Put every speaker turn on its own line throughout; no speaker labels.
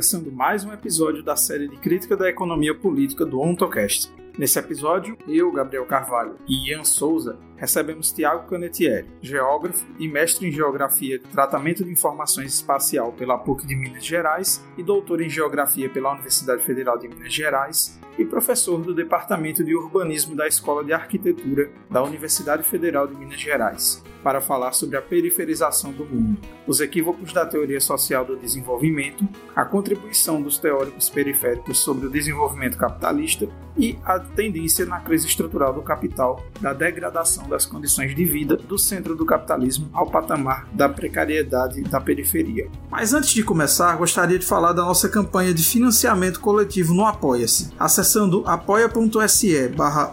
começando mais um episódio da série de crítica da economia política do OntoCast. Nesse episódio, eu, Gabriel Carvalho e Ian Souza recebemos Tiago Canetieri, geógrafo e mestre em Geografia de Tratamento de Informações Espacial pela PUC de Minas Gerais e doutor em Geografia pela Universidade Federal de Minas Gerais e professor do Departamento de Urbanismo da Escola de Arquitetura da Universidade Federal de Minas Gerais, para falar sobre a periferização do mundo, os equívocos da teoria social do desenvolvimento, a contribuição dos teóricos periféricos sobre o desenvolvimento capitalista e a tendência na crise estrutural do capital da degradação das condições de vida do centro do capitalismo ao patamar da precariedade da periferia. Mas antes de começar, gostaria de falar da nossa campanha de financiamento coletivo no Apoia-se. Acessando apoia.se barra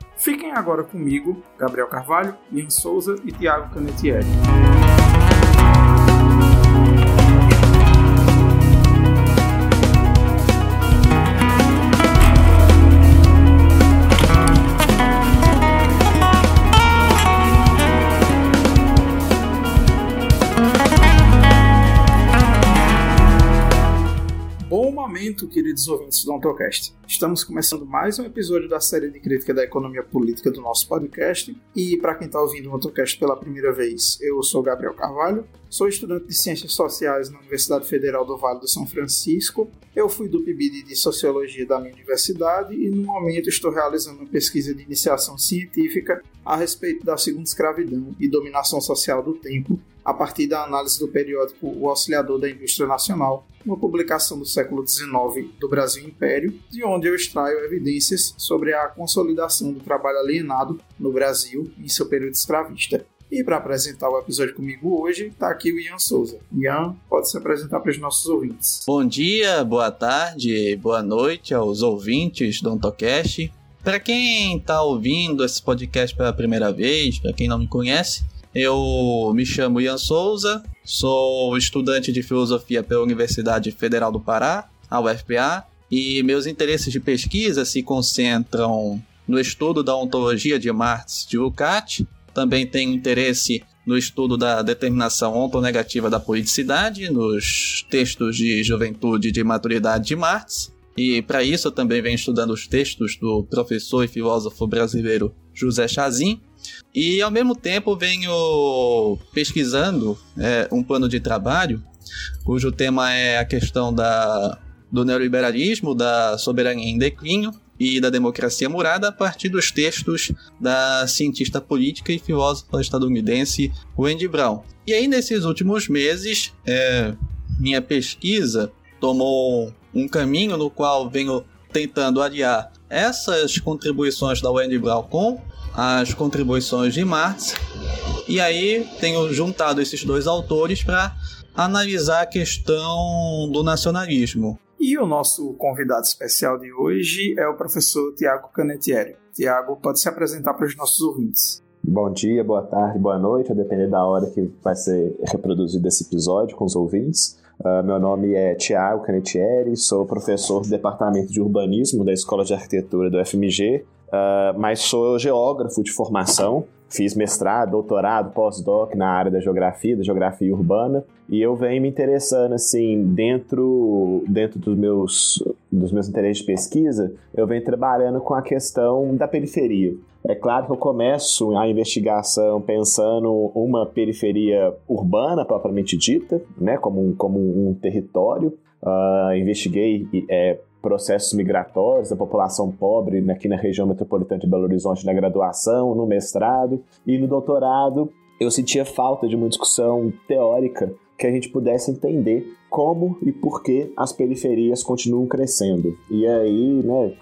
Fiquem agora comigo, Gabriel Carvalho, Ian Souza e Tiago Canetieri. Momento, queridos ouvintes do AutoCast. Estamos começando mais um episódio da série de crítica da economia política do nosso podcast. E para quem está ouvindo o AutoCast pela primeira vez, eu sou Gabriel Carvalho, sou estudante de Ciências Sociais na Universidade Federal do Vale do São Francisco. Eu fui do PIBID de Sociologia da minha universidade e no momento estou realizando uma pesquisa de iniciação científica a respeito da segunda escravidão e dominação social do tempo a partir da análise do periódico O Auxiliador da Indústria Nacional, uma publicação do século XIX do Brasil Império, de onde eu extraio evidências sobre a consolidação do trabalho alienado no Brasil em seu período escravista. E para apresentar o episódio comigo hoje, está aqui o Ian Souza. Ian, pode se apresentar para os nossos ouvintes.
Bom dia, boa tarde, boa noite aos ouvintes do Ontocast. Para quem está ouvindo esse podcast pela primeira vez, para quem não me conhece, eu me chamo Ian Souza, sou estudante de filosofia pela Universidade Federal do Pará, a UFPA, e meus interesses de pesquisa se concentram no estudo da ontologia de Marx de Lukács, também tenho interesse no estudo da determinação ontonegativa da politicidade, nos textos de juventude e de maturidade de Marx, e para isso eu também venho estudando os textos do professor e filósofo brasileiro José Chazin, e ao mesmo tempo venho pesquisando é, um plano de trabalho cujo tema é a questão da, do neoliberalismo, da soberania em declínio e da democracia murada a partir dos textos da cientista política e filósofa estadunidense Wendy Brown. E aí, nesses últimos meses, é, minha pesquisa tomou um caminho no qual venho tentando aliar essas contribuições da Wendy Brown com as contribuições de Marx. E aí tenho juntado esses dois autores para analisar a questão do nacionalismo.
E o nosso convidado especial de hoje é o professor Tiago Canetieri. Tiago, pode se apresentar para os nossos ouvintes.
Bom dia, boa tarde, boa noite, a depender da hora que vai ser reproduzido esse episódio com os ouvintes. Uh, meu nome é Tiago Canetieri, sou professor do Departamento de Urbanismo da Escola de Arquitetura do FMG Uh, mas sou geógrafo de formação, fiz mestrado, doutorado, pós-doc na área da geografia, da geografia urbana, e eu venho me interessando assim dentro dentro dos meus dos meus interesses de pesquisa, eu venho trabalhando com a questão da periferia. É claro que eu começo a investigação pensando uma periferia urbana propriamente dita, né, como um, como um território. Uh, investiguei é, processos migratórios da população pobre aqui na região metropolitana de Belo Horizonte na graduação, no mestrado e no doutorado. Eu sentia falta de uma discussão teórica que a gente pudesse entender como e por que as periferias continuam crescendo. E aí, né,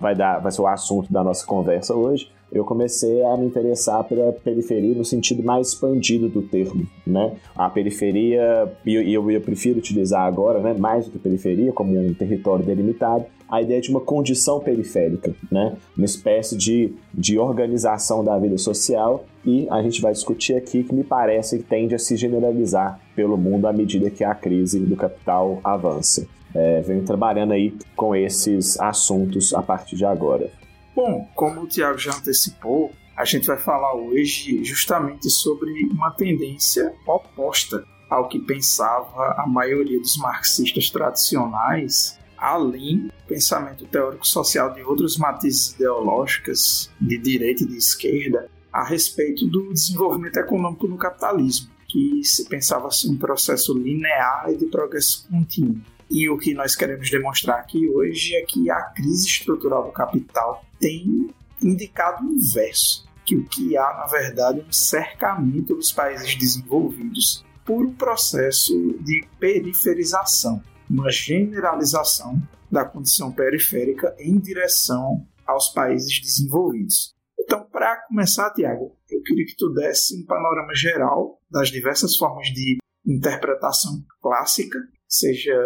vai dar, vai ser o assunto da nossa conversa hoje eu comecei a me interessar pela periferia no sentido mais expandido do termo, né? A periferia, e eu, eu, eu, prefiro utilizar agora, né, mais do que periferia, como um território delimitado, a ideia de uma condição periférica, né? uma espécie de, de organização da vida social e a gente vai discutir aqui que me parece que tende a se generalizar pelo mundo à medida que a crise do capital avança. É, venho trabalhando aí com esses assuntos a partir de agora.
Bom, como o Tiago já antecipou, a gente vai falar hoje justamente sobre uma tendência oposta ao que pensava a maioria dos marxistas tradicionais, além pensamento teórico social de outros matizes ideológicas de direita e de esquerda a respeito do desenvolvimento econômico no capitalismo, que se pensava assim um processo linear e de progresso contínuo. E o que nós queremos demonstrar aqui hoje é que a crise estrutural do capital tem indicado o inverso, que o que há, na verdade, é um cercamento dos países desenvolvidos por um processo de periferização, uma generalização da condição periférica em direção aos países desenvolvidos. Então, para começar, Tiago, eu queria que tu desse um panorama geral das diversas formas de interpretação clássica, seja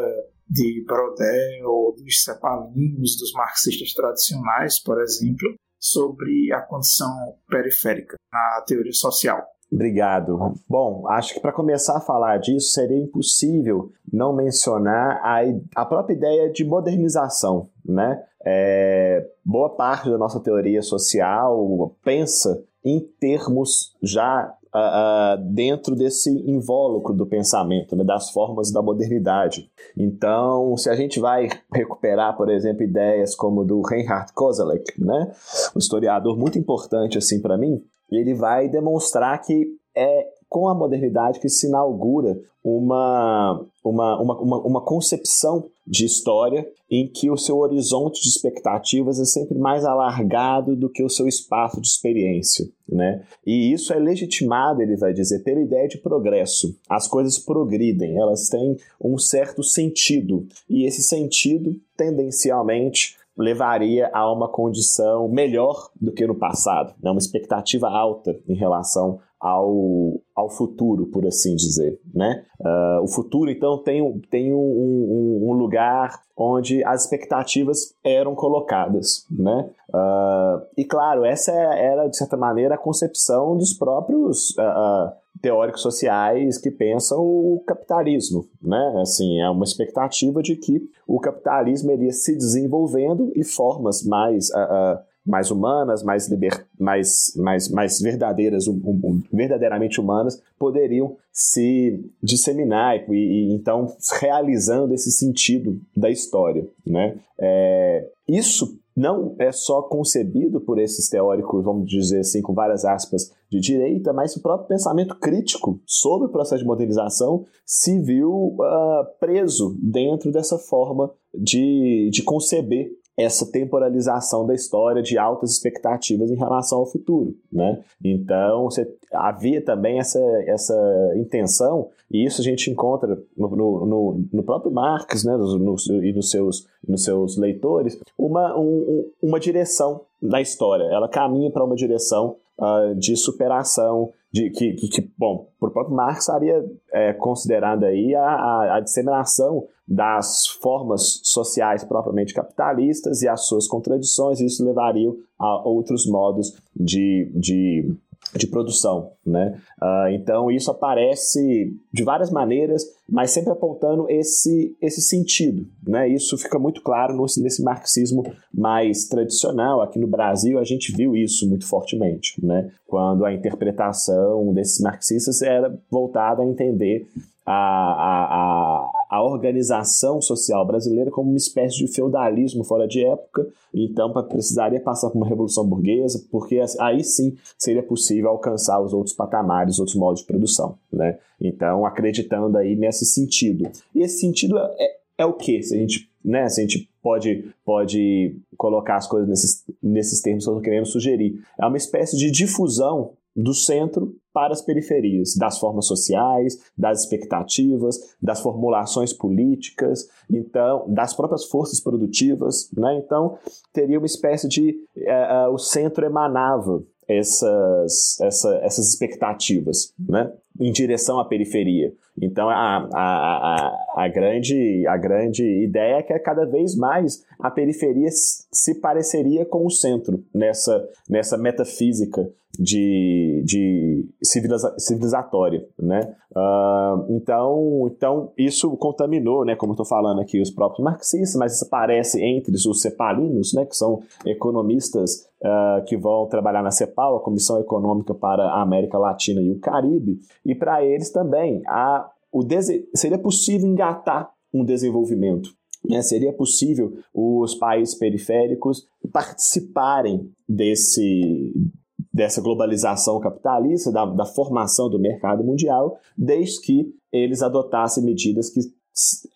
de Brodel ou dos cepalinos, dos marxistas tradicionais, por exemplo, sobre a condição periférica na teoria social.
Obrigado. Bom, acho que para começar a falar disso seria impossível não mencionar a, a própria ideia de modernização, né? É, boa parte da nossa teoria social pensa em termos já uh, uh, dentro desse invólucro do pensamento, né, das formas da modernidade. Então, se a gente vai recuperar, por exemplo, ideias como do Reinhard Koselleck, né, um historiador muito importante assim para mim, ele vai demonstrar que é com a modernidade que se inaugura uma, uma, uma, uma, uma concepção de história em que o seu horizonte de expectativas é sempre mais alargado do que o seu espaço de experiência. Né? E isso é legitimado, ele vai dizer, pela ideia de progresso. As coisas progridem, elas têm um certo sentido, e esse sentido, tendencialmente, levaria a uma condição melhor do que no passado, né? uma expectativa alta em relação ao, ao futuro, por assim dizer. Né? Uh, o futuro, então, tem, tem um, um, um, lugar onde as expectativas eram colocadas. Né? Uh, e, claro, essa era, de certa maneira, a concepção dos próprios uh, teóricos sociais que pensam o capitalismo. Né? Assim, é uma expectativa de que o capitalismo iria se desenvolvendo e formas mais mais humanas, mais, liber, mais, mais, mais verdadeiras, um, um, verdadeiramente humanas, poderiam se disseminar e, e, então realizando esse sentido da história, né? É, isso não é só concebido por esses teóricos, vamos dizer assim, com várias aspas, de direita, mas o próprio pensamento crítico sobre o processo de modernização se viu uh, preso dentro dessa forma de, de conceber essa temporalização da história de altas expectativas em relação ao futuro, né? Então, você, havia também essa, essa intenção, e isso a gente encontra no, no, no próprio Marx, né, no, no, e nos seus, nos seus leitores, uma, um, uma direção da história. Ela caminha para uma direção uh, de superação, de que, que, que, bom, por próprio Marx estaria é, considerando aí a, a, a, disseminação das formas sociais propriamente capitalistas e as suas contradições, e isso levaria a outros modos de, de de produção, né? Uh, então isso aparece de várias maneiras, mas sempre apontando esse, esse sentido, né? Isso fica muito claro no, nesse marxismo mais tradicional. Aqui no Brasil a gente viu isso muito fortemente, né? Quando a interpretação desses marxistas era voltada a entender a, a, a, a, organização social brasileira como uma espécie de feudalismo fora de época, então precisaria passar por uma revolução burguesa, porque aí sim seria possível alcançar os outros patamares, outros modos de produção. Né? Então, acreditando aí nesse sentido. E esse sentido é, é, é o que? Se a gente, né, se a gente pode, pode colocar as coisas nesses, nesses termos que eu estou querendo sugerir. É uma espécie de difusão do centro para as periferias, das formas sociais, das expectativas, das formulações políticas, então das próprias forças produtivas, né? Então teria uma espécie de uh, uh, o centro emanava essas, essa, essas expectativas, né? em direção à periferia. Então, a, a, a, a, grande, a grande ideia é que cada vez mais a periferia se pareceria com o centro nessa, nessa metafísica de, de civiliza, civilizatória, né? Uh, então, então, isso contaminou, né, como estou falando aqui, os próprios marxistas, mas isso aparece entre os cepalinos, né, que são economistas uh, que vão trabalhar na CEPAL, a Comissão Econômica para a América Latina e o Caribe, e para eles também a, o seria possível engatar um desenvolvimento. Né? Seria possível os países periféricos participarem desse, dessa globalização capitalista, da, da formação do mercado mundial, desde que eles adotassem medidas que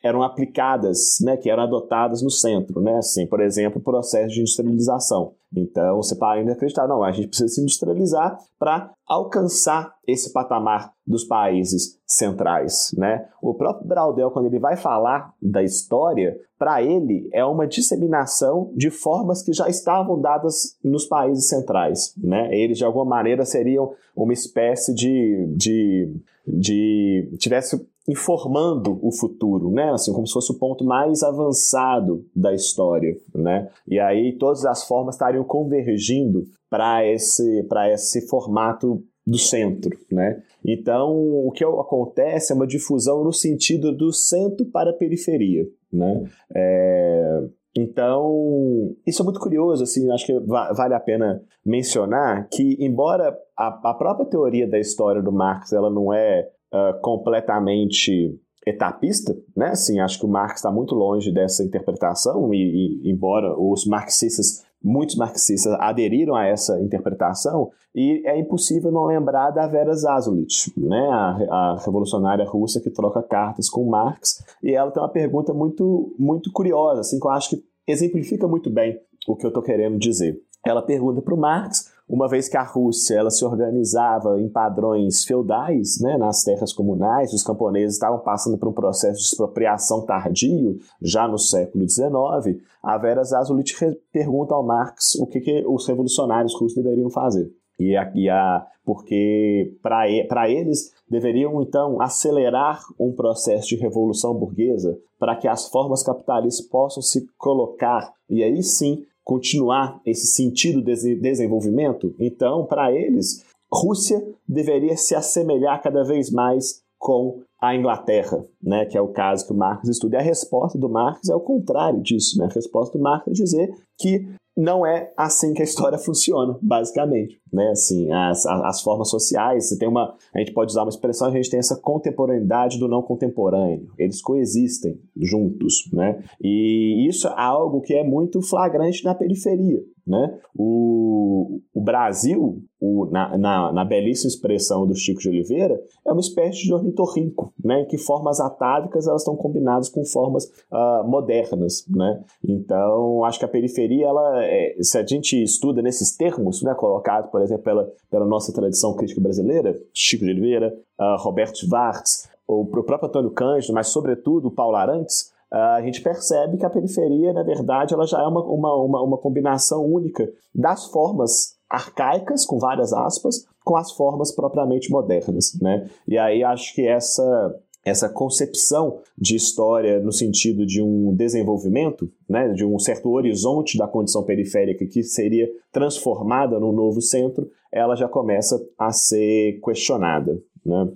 eram aplicadas, né, que eram adotadas no centro, né, assim, por exemplo, o processo de industrialização. Então, você para ainda acreditar, não, a gente precisa se industrializar para alcançar esse patamar dos países centrais, né? O próprio Braudel, quando ele vai falar da história, para ele é uma disseminação de formas que já estavam dadas nos países centrais, né? Eles, de alguma maneira, seriam uma espécie de... de, de tivesse informando o futuro, né? Assim, como se fosse o ponto mais avançado da história, né? E aí todas as formas estariam convergindo para esse esse formato do centro, né? Então, o que acontece é uma difusão no sentido do centro para a periferia, né? É, então, isso é muito curioso, assim, acho que vale a pena mencionar que, embora a, a própria teoria da história do Marx ela não é uh, completamente etapista, né? Assim, acho que o Marx está muito longe dessa interpretação e, e, embora os marxistas, muitos marxistas aderiram a essa interpretação, e é impossível não lembrar da Vera Zazulitch, né? A, a revolucionária russa que troca cartas com Marx, e ela tem uma pergunta muito, muito curiosa, assim, que eu acho que exemplifica muito bem o que eu estou querendo dizer. Ela pergunta para o Marx uma vez que a Rússia ela se organizava em padrões feudais, né, nas terras comunais, os camponeses estavam passando por um processo de expropriação tardio, já no século XIX, a Vera Zazulitch pergunta ao Marx o que, que os revolucionários russos deveriam fazer. E a, e a, porque para eles deveriam então acelerar um processo de revolução burguesa para que as formas capitalistas possam se colocar e aí sim continuar esse sentido de desenvolvimento, então, para eles, Rússia deveria se assemelhar cada vez mais com a Inglaterra, né, que é o caso que o Marx estuda. E a resposta do Marx é o contrário disso. Né? A resposta do Marx é dizer que não é assim que a história funciona, basicamente. Né? Assim, as, as formas sociais, você tem uma. A gente pode usar uma expressão, a gente tem essa contemporaneidade do não contemporâneo. Eles coexistem juntos. Né? E isso é algo que é muito flagrante na periferia. Né? O, o Brasil, o, na, na, na, belíssima expressão do Chico de Oliveira, é uma espécie de ornitorrinco, né? que formas atávicas elas estão combinadas com formas uh, modernas. Né? Então, acho que a periferia, ela, é, se a gente estuda nesses termos, né, colocados, por exemplo, pela, pela nossa tradição crítica brasileira, Chico de Oliveira, uh, Roberto Schwartz, o próprio Antônio Cândido, mas sobretudo Paulo Arantes, a gente percebe que a periferia, na verdade, ela já é uma, uma, uma, uma combinação única das formas arcaicas, com várias aspas, com as formas propriamente modernas. Né? E aí acho que essa, essa concepção de história no sentido de um desenvolvimento, né, de um certo horizonte da condição periférica que seria transformada num novo centro, ela já começa a ser questionada. Né?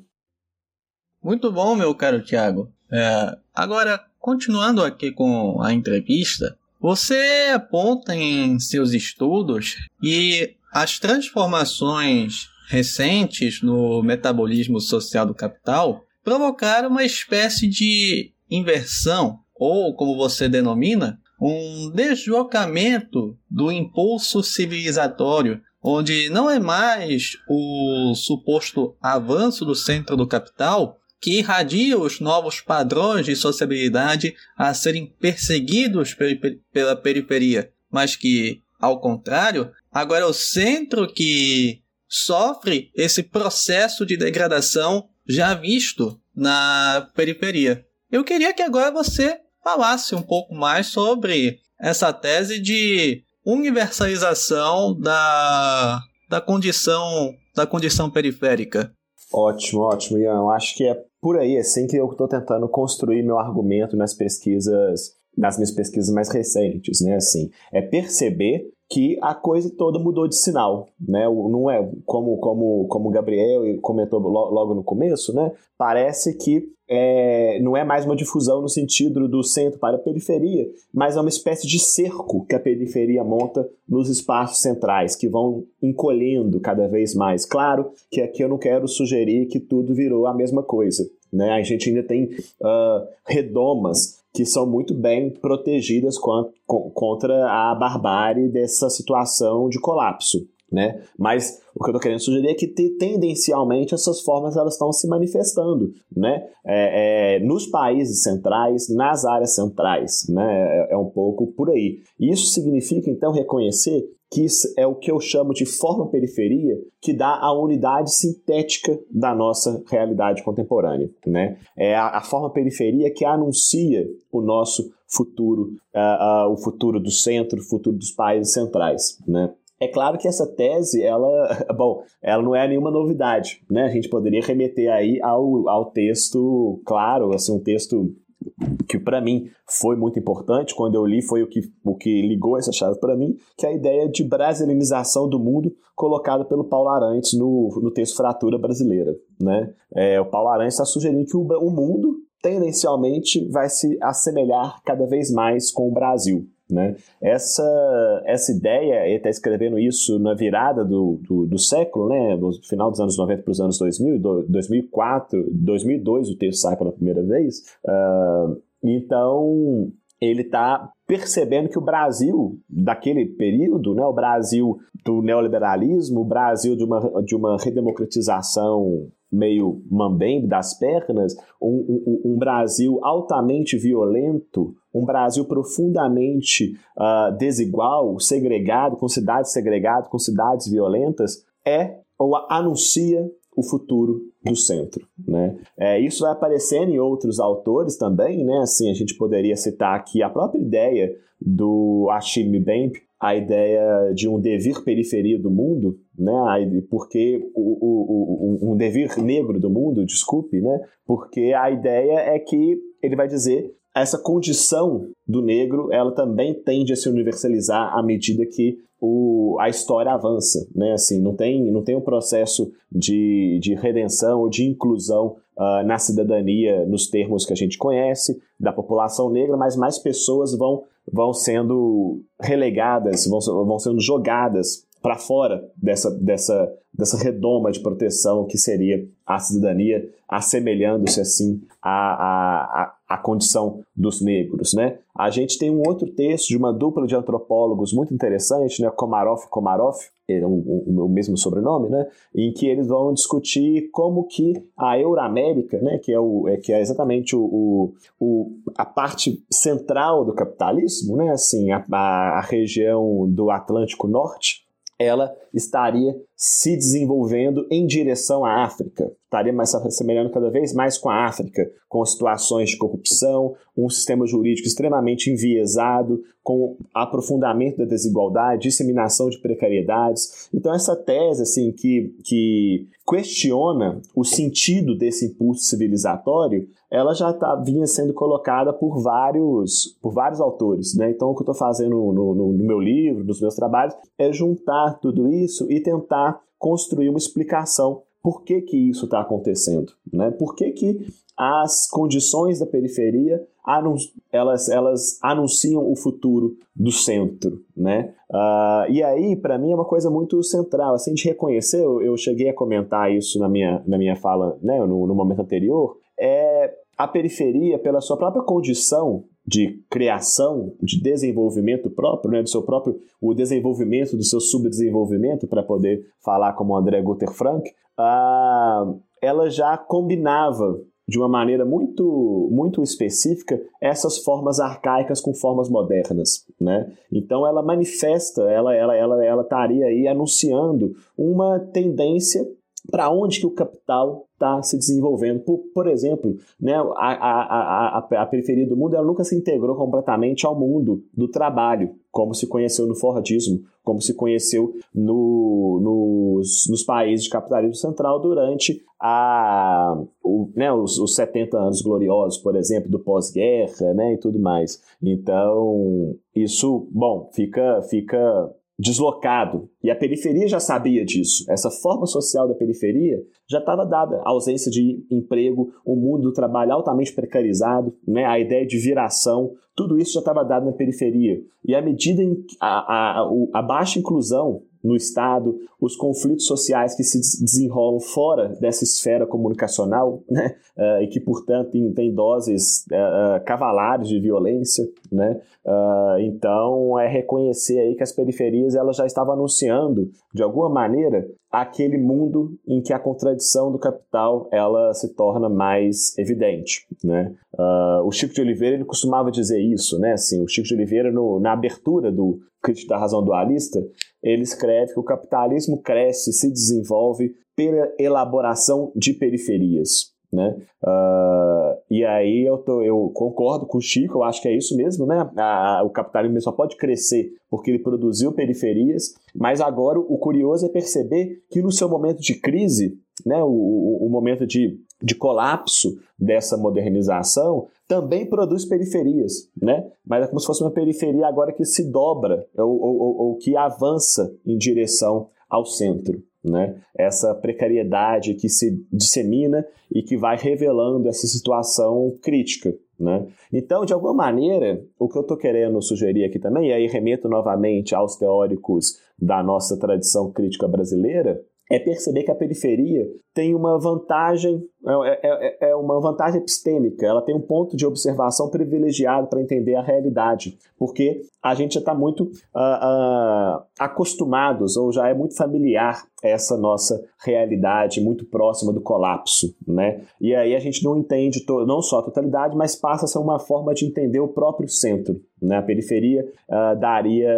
Muito bom, meu caro Tiago. É, agora, Continuando aqui com a entrevista, você aponta em seus estudos que as transformações recentes no metabolismo social do capital provocaram uma espécie de inversão, ou como você denomina, um deslocamento do impulso civilizatório, onde não é mais o suposto avanço do centro do capital que irradia os novos padrões de sociabilidade a serem perseguidos pela periferia, mas que, ao contrário, agora é o centro que sofre esse processo de degradação já visto na periferia. Eu queria que agora você falasse um pouco mais sobre essa tese de universalização da, da condição da condição periférica.
Ótimo, ótimo, Ian. Eu acho que é por aí, assim, que eu estou tentando construir meu argumento nas pesquisas, nas minhas pesquisas mais recentes, né? Assim, é perceber que a coisa toda mudou de sinal, né? Não é como como como o Gabriel comentou logo no começo, né? Parece que é, não é mais uma difusão no sentido do centro para a periferia, mas é uma espécie de cerco que a periferia monta nos espaços centrais, que vão encolhendo cada vez mais. Claro que aqui eu não quero sugerir que tudo virou a mesma coisa. Né? A gente ainda tem uh, redomas que são muito bem protegidas contra a barbárie dessa situação de colapso. Né? Mas o que eu estou querendo sugerir é que tendencialmente essas formas elas estão se manifestando, né? É, é, nos países centrais, nas áreas centrais, né? É, é, um pouco por aí. Isso significa então reconhecer que é o que eu chamo de forma-periferia, que dá a unidade sintética da nossa realidade contemporânea. Né? É a, a forma-periferia que anuncia o nosso futuro, uh, uh, o futuro do centro, o futuro dos países centrais. Né? É claro que essa tese, ela, bom, ela não é nenhuma novidade, né? A gente poderia remeter aí ao, ao texto, claro, assim, um texto que para mim foi muito importante quando eu li foi o que, o que ligou essa chave para mim, que é a ideia de brasilinização do mundo colocada pelo Paulo Arantes no, no texto Fratura Brasileira. Né? É, o Paulo Arantes está sugerindo que o, o mundo tendencialmente vai se assemelhar cada vez mais com o Brasil. Né? Essa, essa ideia, ele está escrevendo isso na virada do, do, do, século, né? no final dos anos 90 para os anos 2000, 2004, 2002 o texto sai pela primeira vez. Uh, então, ele está percebendo que o Brasil daquele período, né, o Brasil do neoliberalismo, o Brasil de uma, de uma redemocratização meio mambembe das pernas, um, um, um Brasil altamente violento, um Brasil profundamente uh, desigual, segregado, com cidades segregadas, com cidades violentas, é ou anuncia o futuro do centro. Né? É, isso vai aparecendo em outros autores também, né? Assim, a gente poderia citar aqui a própria ideia do Achille Mbembe, a ideia de um devir periferia do mundo, né? Porque o, o, o, um devir negro do mundo, desculpe, né? Porque a ideia é que ele vai dizer essa condição do negro, ela também tende a se universalizar à medida que o, a história avança, né? Assim, não tem, não tem um processo de, de redenção ou de inclusão uh, na cidadania nos termos que a gente conhece da população negra, mas mais pessoas vão, vão sendo relegadas, vão, vão sendo jogadas para fora dessa, dessa, dessa redoma de proteção que seria a cidadania, assemelhando-se assim à, à, à condição dos negros. Né? A gente tem um outro texto de uma dupla de antropólogos muito interessante, né? Komarov e Komarov, é um, o mesmo sobrenome, né? em que eles vão discutir como que a Euroamérica, né? que, é o, é, que é exatamente o, o, o, a parte central do capitalismo, né? assim, a, a região do Atlântico Norte, ela estaria se desenvolvendo em direção à África. Estaria mais se assemelhando cada vez mais com a África, com situações de corrupção, um sistema jurídico extremamente enviesado, com aprofundamento da desigualdade, disseminação de precariedades. Então essa tese assim que, que questiona o sentido desse impulso civilizatório, ela já tá, vinha sendo colocada por vários, por vários autores. Né? Então o que eu estou fazendo no, no, no meu livro, nos meus trabalhos, é juntar tudo isso e tentar construir uma explicação por que, que isso está acontecendo, né? Por que, que as condições da periferia elas, elas anunciam o futuro do centro, né? Uh, e aí, para mim, é uma coisa muito central, assim, de reconhecer, eu, eu, cheguei a comentar isso na minha, na minha fala, né, no, no momento anterior, é a periferia, pela sua própria condição de criação, de desenvolvimento próprio, né, do seu próprio, o desenvolvimento do seu subdesenvolvimento, para poder falar como André Guter Frank, uh, ela já combinava de uma maneira muito, muito específica essas formas arcaicas com formas modernas, né? Então ela manifesta, ela ela ela ela estaria aí anunciando uma tendência para onde que o capital está se desenvolvendo. Por, por exemplo, né, a, a, a, a, periferia do mundo ela nunca se integrou completamente ao mundo do trabalho, como se conheceu no Fordismo, como se conheceu no, nos, nos países de capitalismo central durante a, o, né, os, os 70 anos gloriosos, por exemplo, do pós-guerra né, e tudo mais. Então, isso, bom, fica, fica deslocado. E a periferia já sabia disso. Essa forma social da periferia já estava dada. A ausência de emprego, o mundo do trabalho altamente precarizado, né? a ideia de viração, tudo isso já estava dado na periferia. E à medida em a, a, a baixa inclusão no Estado, os conflitos sociais que se desenrolam fora dessa esfera comunicacional, né, uh, e que, portanto, tem, tem doses uh, cavalares de violência, né, uh, então é reconhecer aí que as periferias elas já estavam anunciando, de alguma maneira, aquele mundo em que a contradição do capital ela se torna mais evidente, né. o Chico de Oliveira ele costumava dizer isso, né, assim, o Chico de Oliveira no, na abertura do Crítico da Razão Dualista, ele escreve que o capitalismo cresce, se desenvolve pela elaboração de periferias. Né? Uh, e aí eu, tô, eu concordo com o Chico, eu acho que é isso mesmo, né? A, a, o capitalismo só pode crescer porque ele produziu periferias, mas agora o curioso é perceber que no seu momento de crise, né, o, o, o momento de, de colapso dessa modernização, também produz periferias, né? Mas é como se fosse uma periferia agora que se dobra ou, ou, ou que avança em direção ao centro. Né? Essa precariedade que se dissemina e que vai revelando essa situação crítica. Né? Então, de alguma maneira, o que eu estou querendo sugerir aqui também, e aí remeto novamente aos teóricos da nossa tradição crítica brasileira, é perceber que a periferia tem uma vantagem, é, é, é, é uma vantagem epistêmica, ela tem um ponto de observação privilegiado para entender a realidade, porque a gente já está muito uh, uh, acostumados, ou já é muito familiar essa nossa realidade muito próxima do colapso, né? E aí a gente não entende não só a totalidade, mas passa a ser uma forma de entender o próprio centro, né? A periferia uh, daria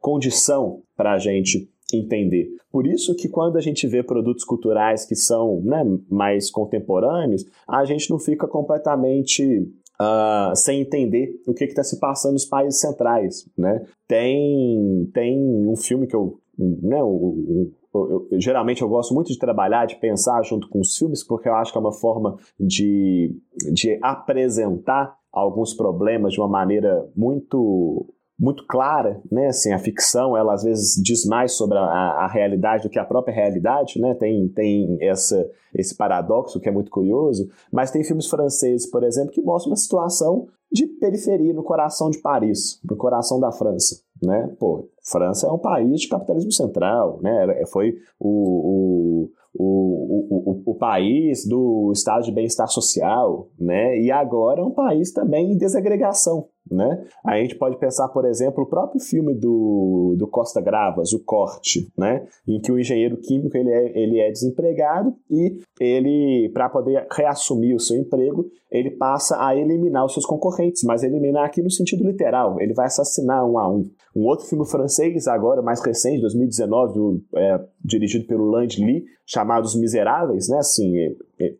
condição para a gente entender. Por isso que quando a gente vê produtos culturais que são né, mais contemporâneos, a gente não fica completamente uh, sem entender o que está se passando nos países centrais. Né? Tem, tem um filme que eu. Né, eu, eu, geralmente eu gosto muito de trabalhar, de pensar junto com os filmes, porque eu acho que é uma forma de, de apresentar alguns problemas de uma maneira muito muito clara, né? Assim, a ficção, ela às vezes diz mais sobre a, a realidade do que a própria realidade, né? Tem, tem essa, esse paradoxo que é muito curioso, mas tem filmes franceses, por exemplo, que mostram uma situação de periferia no coração de Paris, no coração da França, né? Pô, França é um país de capitalismo central, né? Foi o, o o, o, o, país do estado de bem-estar social, né? E agora é um país também em desagregação, né? A gente pode pensar, por exemplo, o próprio filme do, do Costa Gravas, O Corte, né? em que o engenheiro químico ele é, ele é desempregado e ele, para poder reassumir o seu emprego, ele passa a eliminar os seus concorrentes, mas eliminar aqui no sentido literal, ele vai assassinar um a um. Um outro filme francês, agora mais recente, 2019, do, é, dirigido pelo Land Lee, chamado Os Miseráveis, né? assim,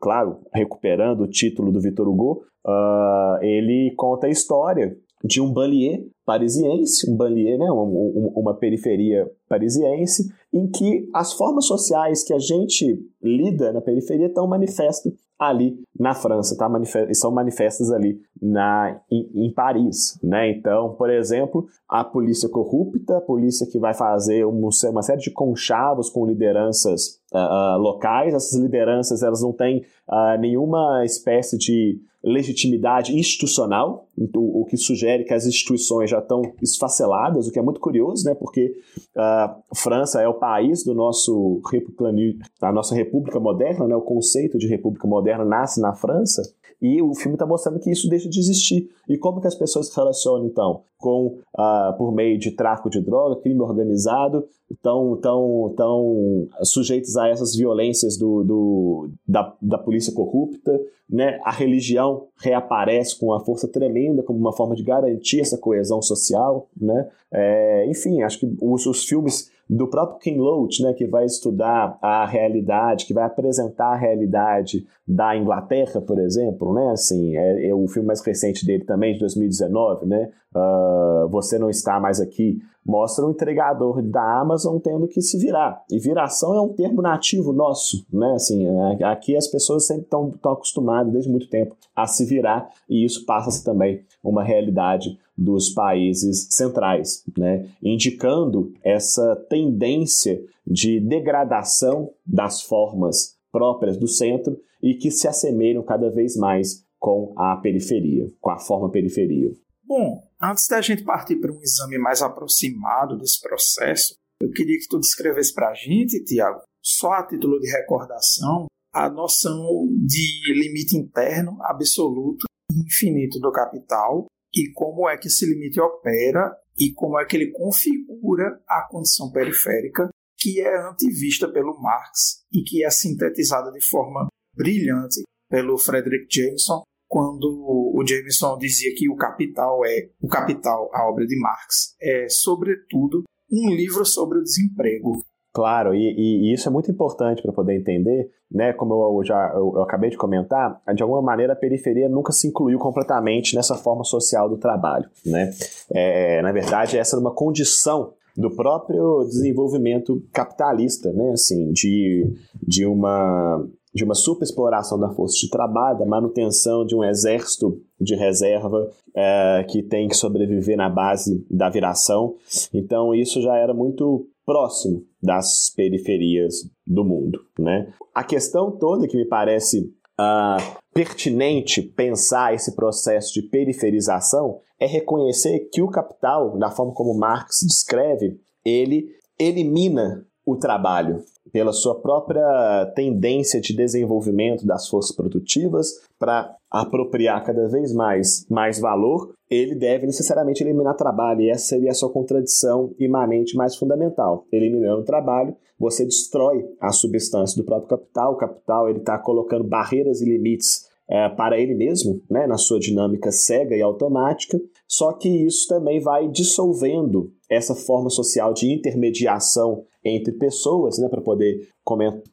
claro, recuperando o título do Victor Hugo, Uh, ele conta a história de um banlieue parisiense, um banlieue, né, uma, uma periferia parisiense, em que as formas sociais que a gente lida na periferia estão manifestas ali na França, tá? São manifestas ali na, em, em, Paris. Né? Então, por exemplo, a polícia corrupta, a polícia que vai fazer uma série de conchavos com lideranças uh, locais, essas lideranças elas não têm uh, nenhuma espécie de legitimidade institucional, o, o, que sugere que as instituições já estão esfaceladas, o que é muito curioso, né? porque a França é o país do nosso da nossa república moderna, né? o conceito de república moderna nasce na França, e o filme está mostrando que isso deixa de existir. E como que as pessoas se relacionam, então? Com, uh, por meio de tráfico de droga, crime organizado, estão tão, tão sujeitos a essas violências do, do, da, da polícia corrupta, né? a religião reaparece com uma força tremenda como uma forma de garantir essa coesão social. Né? É, enfim, acho que os, os filmes do próprio Ken Loach, né, que vai estudar a realidade, que vai apresentar a realidade da Inglaterra, por exemplo, né, assim, é, é o filme mais recente dele também, de 2019, né, uh, Você Não Está Mais Aqui, mostra o entregador da Amazon tendo que se virar. E viração é um termo nativo nosso, né? Assim, aqui as pessoas sempre estão acostumadas desde muito tempo a se virar e isso passa-se também uma realidade dos países centrais, né? Indicando essa tendência de degradação das formas próprias do centro e que se assemelham cada vez mais com a periferia, com a forma periferia.
Bom, antes da gente partir para um exame mais aproximado desse processo, eu queria que tu descrevesse para a gente, Tiago, só a título de recordação, a noção de limite interno absoluto e infinito do capital e como é que esse limite opera e como é que ele configura a condição periférica que é antivista pelo Marx e que é sintetizada de forma brilhante pelo Frederick Jameson quando o Jameson dizia que o Capital é o Capital, a obra de Marx, é sobretudo um livro sobre o desemprego.
Claro, e, e, isso é muito importante para poder entender, né? Como eu já eu, eu, acabei de comentar, de alguma maneira a periferia nunca se incluiu completamente nessa forma social do trabalho, né? É, na verdade, essa era uma condição do próprio desenvolvimento capitalista, né? Assim, de, de uma de uma superexploração da força de trabalho, da manutenção de um exército de reserva é, que tem que sobreviver na base da viração. Então, isso já era muito próximo das periferias do mundo. Né? A questão toda que me parece uh, pertinente pensar esse processo de periferização é reconhecer que o capital, da forma como Marx descreve, ele elimina o trabalho pela sua própria tendência de desenvolvimento das forças produtivas para apropriar cada vez mais, mais valor, ele deve necessariamente eliminar trabalho, e essa seria a sua contradição imanente mais fundamental. Eliminando o trabalho, você destrói a substância do próprio capital, o capital ele está colocando barreiras e limites é, para ele mesmo, né, na sua dinâmica cega e automática, só que isso também vai dissolvendo essa forma social de intermediação entre pessoas, né, para poder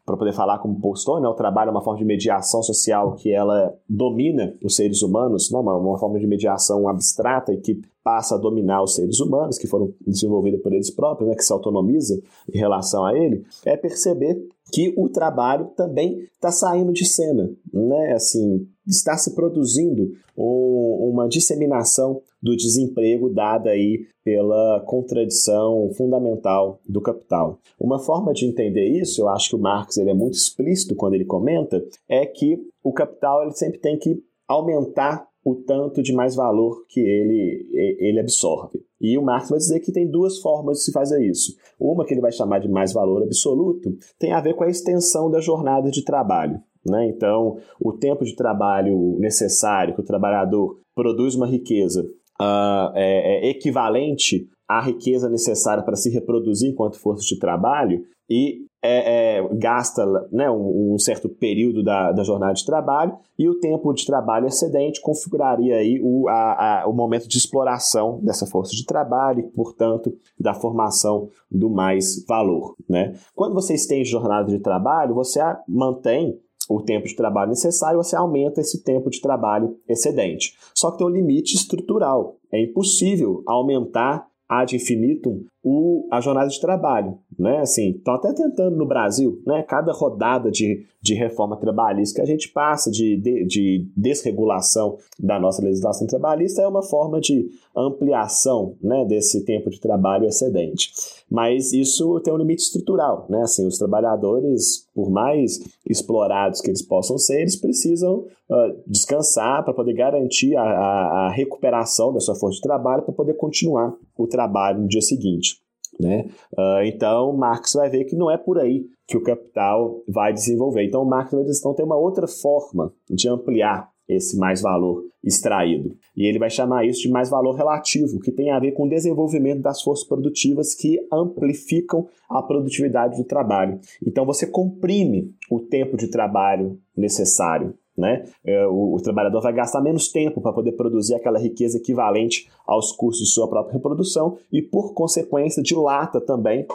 para poder falar como postou, né, o trabalho é uma forma de mediação social que ela domina os seres humanos, não, uma, uma forma de mediação abstrata e que passa a dominar os seres humanos, que foram desenvolvidos por eles próprios, né, que se autonomiza em relação a ele, é perceber que o trabalho também está saindo de cena, né? Assim, está se produzindo um, uma disseminação do desemprego dada aí pela contradição fundamental do capital. Uma forma de entender isso, eu acho que o Marx ele é muito explícito quando ele comenta, é que o capital ele sempre tem que aumentar o tanto de mais valor que ele, ele absorve. E o Marx vai dizer que tem duas formas de se fazer isso. Uma que ele vai chamar de mais valor absoluto tem a ver com a extensão da jornada de trabalho. Né? Então, o tempo de trabalho necessário que o trabalhador produz uma riqueza uh, é, é equivalente à riqueza necessária para se reproduzir enquanto força de trabalho e é, é, gasta né, um, um, certo período da, da, jornada de trabalho e o tempo de trabalho excedente configuraria aí o, a, a, o momento de exploração dessa força de trabalho e, portanto, da formação do mais valor. Né? Quando você estende jornada de trabalho, você mantém o tempo de trabalho necessário, você aumenta esse tempo de trabalho excedente. Só que tem um limite estrutural. É impossível aumentar ad infinitum o, a jornada de trabalho, né? Assim, estão até tentando no Brasil, né? Cada rodada de, de reforma trabalhista que a gente passa de, de, de desregulação da nossa legislação trabalhista é uma forma de ampliação, né? Desse tempo de trabalho excedente. Mas isso tem um limite estrutural, né? Assim, os trabalhadores, por mais explorados que eles possam ser, eles precisam uh, descansar para poder garantir a, a, a recuperação da sua força de trabalho para poder continuar o trabalho no dia seguinte. Né? Uh, então, Marx vai ver que não é por aí que o capital vai desenvolver. Então, Marx vai dizer, então, tem uma outra forma de ampliar esse mais valor extraído. E ele vai chamar isso de mais valor relativo, que tem a ver com o desenvolvimento das forças produtivas que amplificam a produtividade do trabalho. Então, você comprime o tempo de trabalho necessário né? É, o, o, trabalhador vai gastar menos tempo para poder produzir aquela riqueza equivalente aos custos de sua própria reprodução e, por consequência, dilata também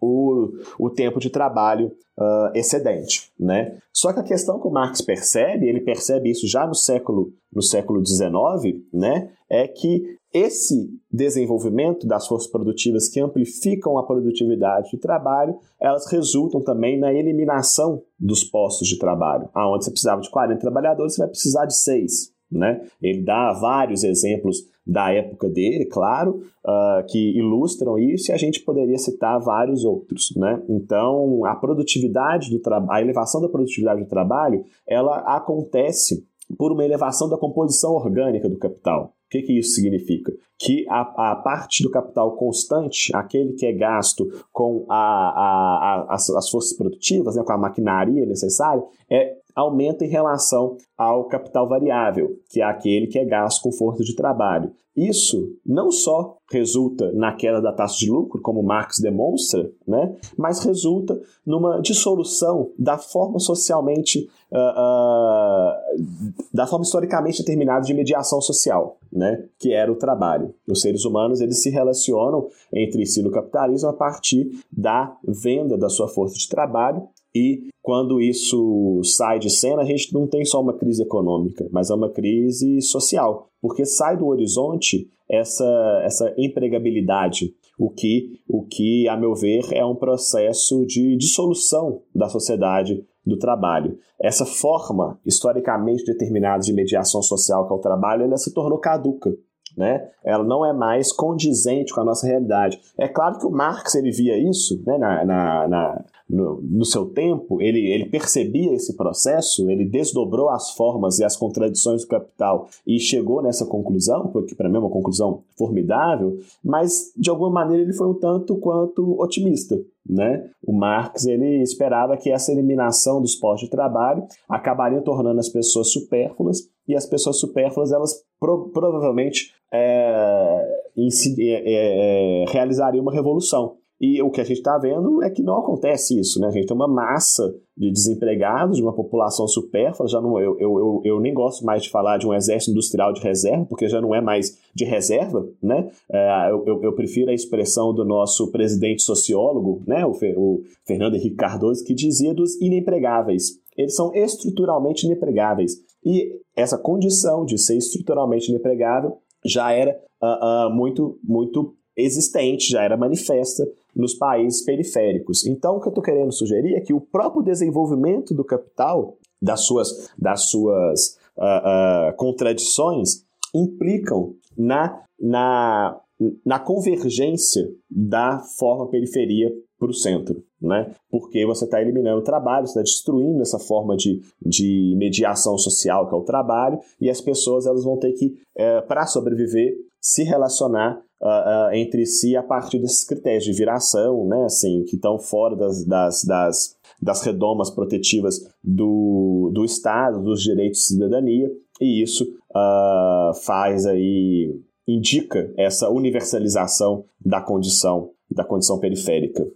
o, o tempo de trabalho uh, excedente, né? Só que a questão que o Marx percebe, ele percebe isso já no século no século XIX, né? É que esse desenvolvimento das forças produtivas que amplificam a produtividade do trabalho, elas resultam também na eliminação dos postos de trabalho. Aonde você precisava de 40 trabalhadores, você vai precisar de 6. Né? Ele dá vários exemplos da época dele, claro, uh, que ilustram isso, e a gente poderia citar vários outros. Né? Então, a produtividade do a elevação da produtividade do trabalho, ela acontece por uma elevação da composição orgânica do capital. Que, que isso significa? Que a, a, parte do capital constante, aquele que é gasto com a, a, as, as, forças produtivas, né, com a maquinaria necessária, é aumenta em relação ao capital variável, que é aquele que é gasto com força de trabalho. Isso não só resulta na queda da taxa de lucro, como Marx demonstra, né, mas resulta numa dissolução da forma socialmente, uh, uh, da forma historicamente determinada de mediação social, né, que era o trabalho. Os seres humanos eles se relacionam entre si no capitalismo a partir da venda da sua força de trabalho e quando isso sai de cena, a gente não tem só uma crise econômica, mas é uma crise social, porque sai do horizonte essa, essa empregabilidade, o que, o que, a meu ver, é um processo de dissolução da sociedade do trabalho. Essa forma historicamente determinada de mediação social que é o trabalho, ela se tornou caduca né? Ela não é mais condizente com a nossa realidade. É claro que o Marx ele via isso, né? Na, na, na no, no, seu tempo, ele, ele percebia esse processo, ele desdobrou as formas e as contradições do capital e chegou nessa conclusão, que para mim é uma conclusão formidável, mas de alguma maneira ele foi um tanto quanto otimista. Né? O Marx ele esperava que essa eliminação dos postos de trabalho acabaria tornando as pessoas supérfluas e as pessoas supérfluas elas pro, provavelmente é, é, é, realizariam uma revolução. E o que a gente está vendo é que não acontece isso, né? A gente tem uma massa de desempregados, de uma população supérflua. Já não, eu, eu, eu, nem gosto mais de falar de um exército industrial de reserva, porque já não é mais de reserva, né? É, eu, eu, eu, prefiro a expressão do nosso presidente sociólogo, né? O, o Fernando Henrique Cardoso, que dizia dos inempregáveis. Eles são estruturalmente inempregáveis. E essa condição de ser estruturalmente inempregável já era uh, uh, muito, muito existente, já era manifesta nos países periféricos. Então, o que eu estou querendo sugerir é que o próprio desenvolvimento do capital, das suas, das suas uh, uh, contradições, implicam na, na, na convergência da forma periferia para o centro, né? Porque você está eliminando o trabalho, você está destruindo essa forma de, de mediação social que é o trabalho, e as pessoas elas vão ter que, é, para sobreviver, se relacionar uh, uh, entre si a partir desses critérios de viração, né, assim, que estão fora das, das, das, das redomas protetivas do, do Estado, dos direitos de cidadania, e isso uh, faz aí, indica essa universalização da condição, da condição periférica.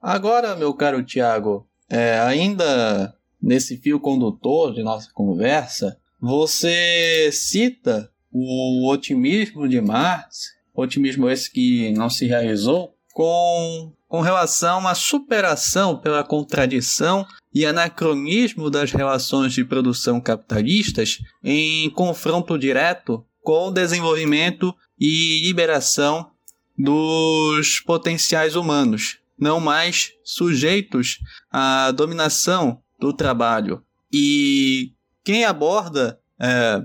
Agora, meu caro Tiago, é, ainda nesse fio condutor de nossa conversa, você cita o otimismo de Marx, otimismo esse que não se realizou, com, com relação à superação pela contradição e anacronismo das relações de produção capitalistas em confronto direto com o desenvolvimento e liberação dos potenciais humanos, não mais sujeitos à dominação do trabalho. E quem aborda é,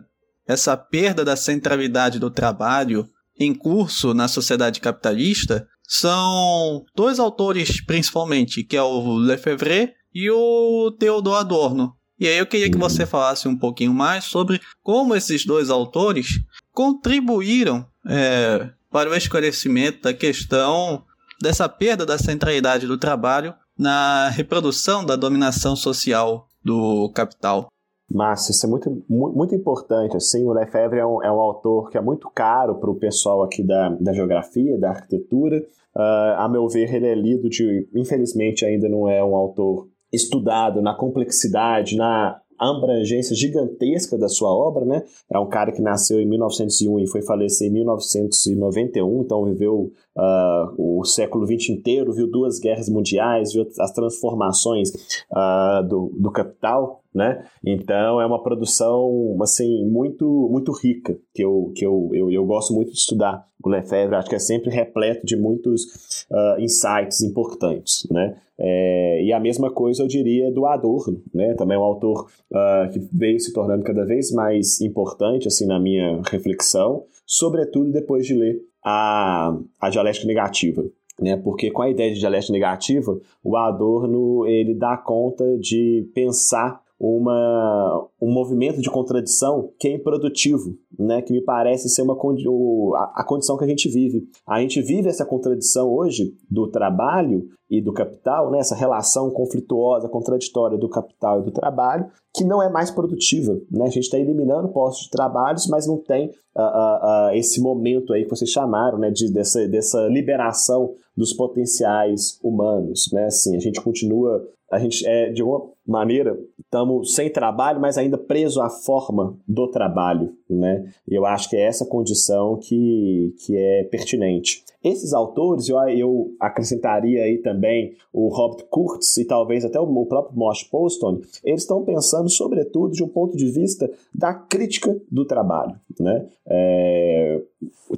essa perda da centralidade do trabalho em curso na sociedade capitalista são dois autores principalmente, que é o Lefebvre e o Theodor Adorno. E aí eu queria que você falasse um pouquinho mais sobre como esses dois autores contribuíram é, para o esclarecimento da questão dessa perda da centralidade do trabalho na reprodução da dominação social do capital.
Massa, isso é muito, muito importante. Assim, o Lefebvre é um, é um autor que é muito caro para o pessoal aqui da, da geografia, da arquitetura. Uh, a meu ver, ele é lido de. Infelizmente, ainda não é um autor estudado na complexidade, na abrangência gigantesca da sua obra, né? É um cara que nasceu em 1901 e foi falecer em 1991, então viveu uh, o século XX inteiro, viu duas guerras mundiais, viu as transformações uh, do, do capital, né? Então é uma produção assim muito muito rica que eu, que eu, eu, eu gosto muito de estudar o Lefebvre, acho que é sempre repleto de muitos uh, insights importantes, né? É, e a mesma coisa eu diria do Adorno, né? Também é um autor uh, que veio se tornando cada vez mais importante assim na minha reflexão, sobretudo depois de ler a, a dialética negativa. Né, porque com a ideia de dialética negativa, o Adorno ele dá conta de pensar uma, um movimento de contradição que é improdutivo, né? que me parece ser uma, a, a condição que a gente vive. A gente vive essa contradição hoje do trabalho e do capital, né? essa relação conflituosa, contraditória do capital e do trabalho, que não é mais produtiva. Né? A gente está eliminando postos de trabalhos, mas não tem uh, uh, uh, esse momento aí que vocês chamaram né? de, dessa, dessa liberação dos potenciais humanos. Né? Assim, a gente continua a gente é de uma maneira estamos sem trabalho, mas ainda preso à forma do trabalho, né? E eu acho que é essa condição que, que é pertinente. Esses autores, eu, eu acrescentaria aí também o Robert Kurtz e talvez até o, próprio Mosh Poston, eles estão pensando sobretudo de um ponto de vista da crítica do trabalho, né? É,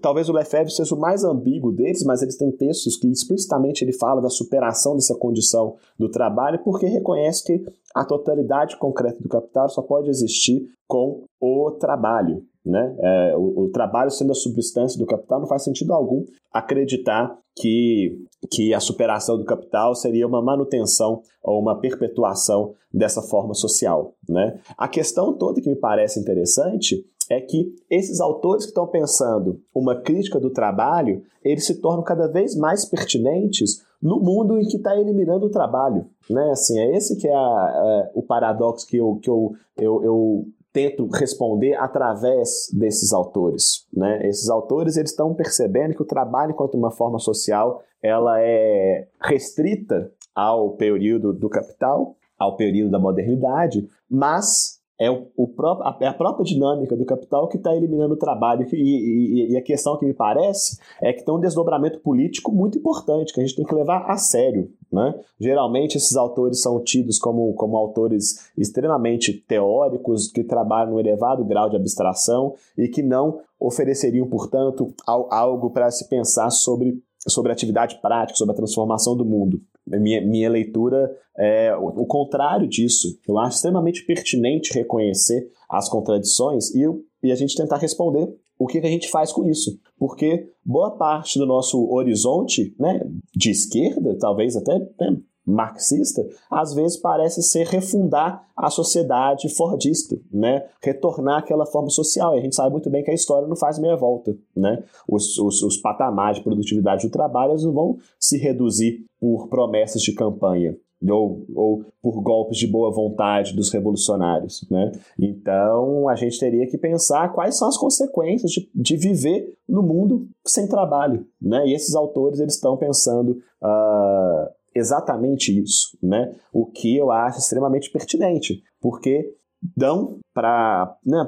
talvez o Lefebvre seja o mais ambíguo deles, mas eles têm textos que explicitamente ele fala da superação dessa condição do trabalho, porque reconhece que a totalidade concreta do capital só pode existir com o trabalho. Né? É, o, o, trabalho sendo a substância do capital não faz sentido algum acreditar que, que a superação do capital seria uma manutenção ou uma perpetuação dessa forma social. Né? A questão toda que me parece interessante é que esses autores que estão pensando uma crítica do trabalho, eles se tornam cada vez mais pertinentes no mundo em que está eliminando o trabalho. Né? Assim, é esse que é, a, é o paradoxo que eu, que eu, eu, eu tento responder através desses autores. Né? Esses autores eles estão percebendo que o trabalho, enquanto uma forma social, ela é restrita ao período do capital, ao período da modernidade, mas é, o, próprio, a, a própria dinâmica do capital que está eliminando o trabalho. E, e, e, a questão que me parece é que tem um desdobramento político muito importante, que a gente tem que levar a sério. Né? Geralmente, esses autores são tidos como, como autores extremamente teóricos, que trabalham num elevado grau de abstração e que não ofereceriam, portanto, algo para se pensar sobre sobre a atividade prática, sobre a transformação do mundo. Minha, minha leitura é o, contrário disso. Eu acho extremamente pertinente reconhecer as contradições e, e a gente tentar responder o que, que, a gente faz com isso. Porque boa parte do nosso horizonte né, de esquerda, talvez até né, marxista, às vezes parece ser refundar a sociedade fordista, né? retornar aquela forma social. E a gente sabe muito bem que a história não faz meia volta. Né? Os, os, os patamares de produtividade do trabalho não vão se reduzir por promessas de campanha. Ou, ou por golpes de boa vontade dos revolucionários. Né? Então a gente teria que pensar quais são as consequências de, de viver no mundo sem trabalho. Né? E esses autores eles estão pensando uh, exatamente isso, né? O que eu acho extremamente pertinente, porque dão pra, né,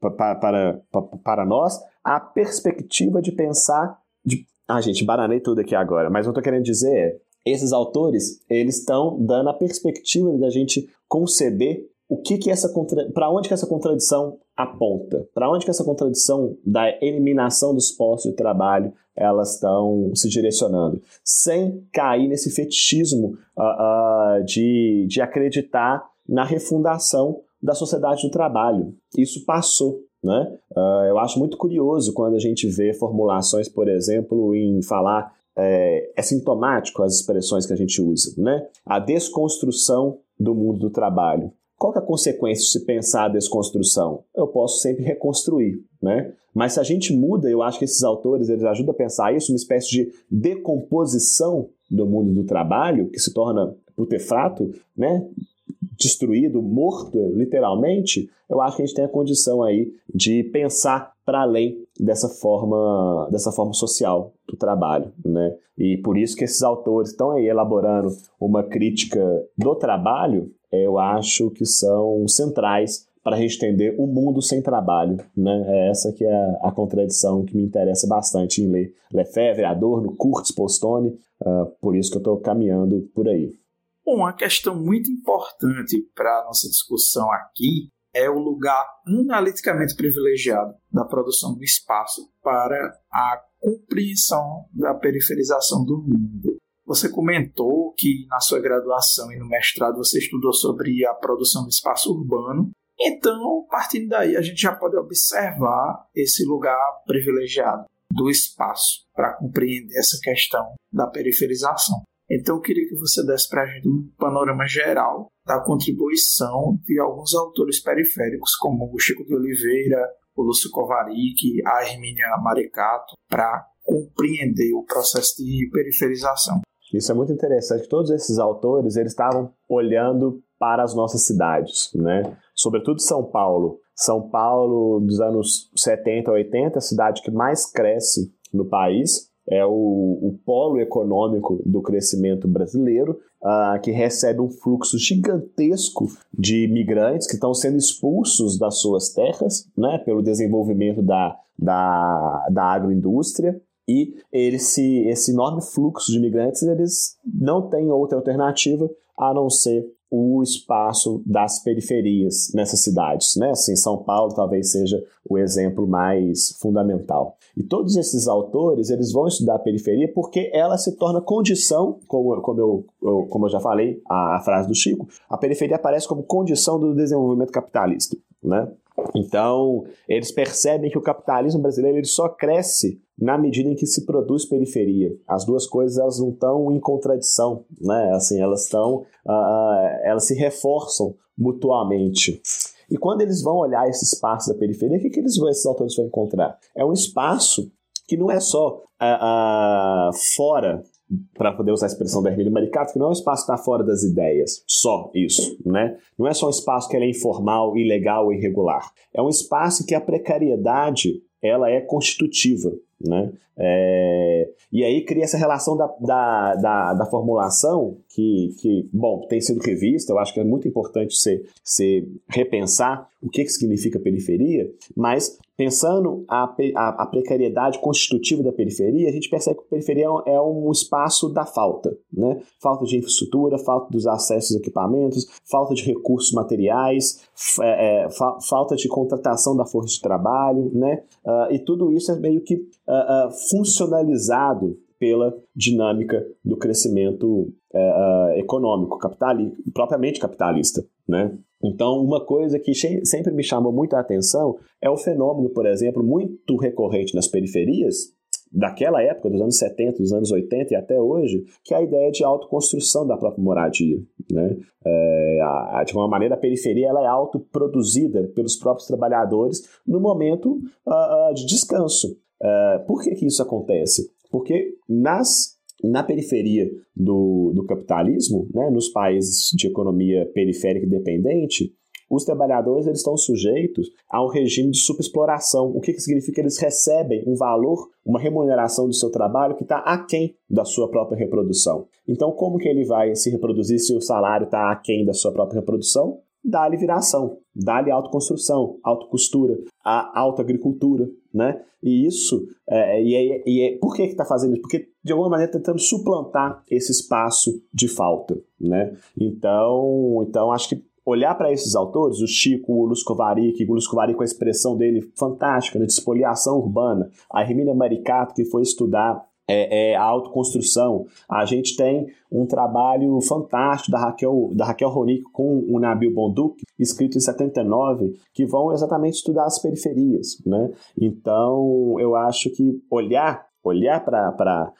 para, para nós a perspectiva de pensar. De... Ah, gente, bananei tudo aqui agora, mas o que eu tô querendo dizer é: esses autores eles estão dando a perspectiva da gente conceber o que que essa contra... para onde que essa contradição aponta, para onde que essa contradição da eliminação dos postos de trabalho elas estão se direcionando, sem cair nesse fetichismo uh, uh, de, de acreditar na refundação da sociedade do trabalho. Isso passou. Né? Uh, eu acho muito curioso quando a gente vê formulações, por exemplo, em falar é, é sintomático as expressões que a gente usa, né? A desconstrução do mundo do trabalho. Qual é a consequência de se pensar a desconstrução? Eu posso sempre reconstruir, né? Mas se a gente muda, eu acho que esses autores eles ajudam a pensar isso, uma espécie de decomposição do mundo do trabalho, que se torna putefrato, né? destruído, morto, literalmente, eu acho que a gente tem a condição aí de pensar para além dessa forma, dessa forma social do trabalho, né? E por isso que esses autores estão aí elaborando uma crítica do trabalho eu acho que são centrais para a gente entender o mundo sem trabalho. Né? É essa que é a, a contradição que me interessa bastante em ler Lefebvre, Adorno, Kurtz, Postone, uh, por isso que eu estou caminhando por aí.
Uma questão muito importante para a nossa discussão aqui é o lugar analiticamente privilegiado da produção do espaço para a compreensão da periferização do mundo. Você comentou que na sua graduação e no mestrado você estudou sobre a produção do espaço urbano. Então, partindo daí, a gente já pode observar esse lugar privilegiado do espaço para compreender essa questão da periferização. Então, eu queria que você desse para a gente um panorama geral da contribuição de alguns autores periféricos, como o Chico de Oliveira, o Lúcio Kovarik, a Hermínia Maricato, para compreender o processo de periferização.
Isso é muito interessante. Todos esses autores eles estavam olhando para as nossas cidades, né? Sobretudo São Paulo. São Paulo dos anos 70, 80, a cidade que mais cresce no país, é o, o polo econômico do crescimento brasileiro, uh, que recebe um fluxo gigantesco de imigrantes que estão sendo expulsos das suas terras, né, pelo desenvolvimento da, da, da agroindústria. E esse, esse enorme fluxo de imigrantes, eles não têm outra alternativa a não ser o espaço das periferias nessas cidades. Né? Assim, São Paulo talvez seja o exemplo mais fundamental. E todos esses autores eles vão estudar a periferia porque ela se torna condição, como, como, eu, eu como eu já falei, a, a frase do Chico, a periferia aparece como condição do desenvolvimento capitalista. Né? Então, eles percebem que o capitalismo brasileiro ele só cresce na medida em que se produz periferia. As duas coisas elas não estão em contradição, né? Assim, elas estão, uh, elas se reforçam mutuamente. E quando eles vão olhar esse espaço da periferia, o que, que eles esses autores vão encontrar? É um espaço que não é só uh, uh, fora para poder usar a expressão da Hermínia Maricato, que não é um espaço que está fora das ideias, só isso, né? Não é só um espaço que é informal, ilegal, irregular. É um espaço que a precariedade ela é constitutiva, né? É, e aí cria essa relação da, da, da, da, formulação que, que, bom, tem sido revista, eu acho que é muito importante você, você repensar o que, que significa periferia, mas pensando a, a, a, precariedade constitutiva da periferia, a gente percebe que a periferia é um espaço da falta, né? Falta de infraestrutura, falta dos acessos a equipamentos, falta de recursos materiais, é, é, fa falta de contratação da força de trabalho, né? Uh, e tudo isso é meio que uh, uh, funcionalizado pela dinâmica do crescimento econômico, capitali propriamente capitalista, né? Então, uma coisa que sempre me chamou muito a atenção é o fenômeno, por exemplo, muito recorrente nas periferias, daquela época, dos anos 70, dos anos 80 e até hoje, que é a ideia de autoconstrução da própria moradia. Né? É, a, de uma maneira, a periferia ela é autoproduzida pelos próprios trabalhadores no momento uh, de descanso. Uh, por que, que isso acontece? Porque nas na periferia do, do capitalismo, né, nos países de economia periférica e dependente, os trabalhadores eles estão sujeitos a um regime de superexploração. O que, que significa que eles recebem um valor, uma remuneração do seu trabalho que está aquém da sua própria reprodução. Então, como que ele vai se reproduzir se o salário está aquém da sua própria reprodução? Dá-lhe viração, dá-lhe autoconstrução, autocostura, a autoagricultura, né? E isso, é, e, é, e é, por que está fazendo isso? Porque, de alguma maneira, tentando suplantar esse espaço de falta, né? Então, então acho que olhar para esses autores, o Chico, o Lúcio Kovarik, o Lúcio Kovarik com a expressão dele fantástica, né, de espoliação urbana, a Hermínia Maricato, que foi estudar é, é, a autoconstrução. A gente tem um trabalho fantástico da Raquel, da Raquel Ronick com o Nabil Bonduc, escrito em 79, que vão exatamente estudar as periferias. Né? Então, eu acho que olhar olhar para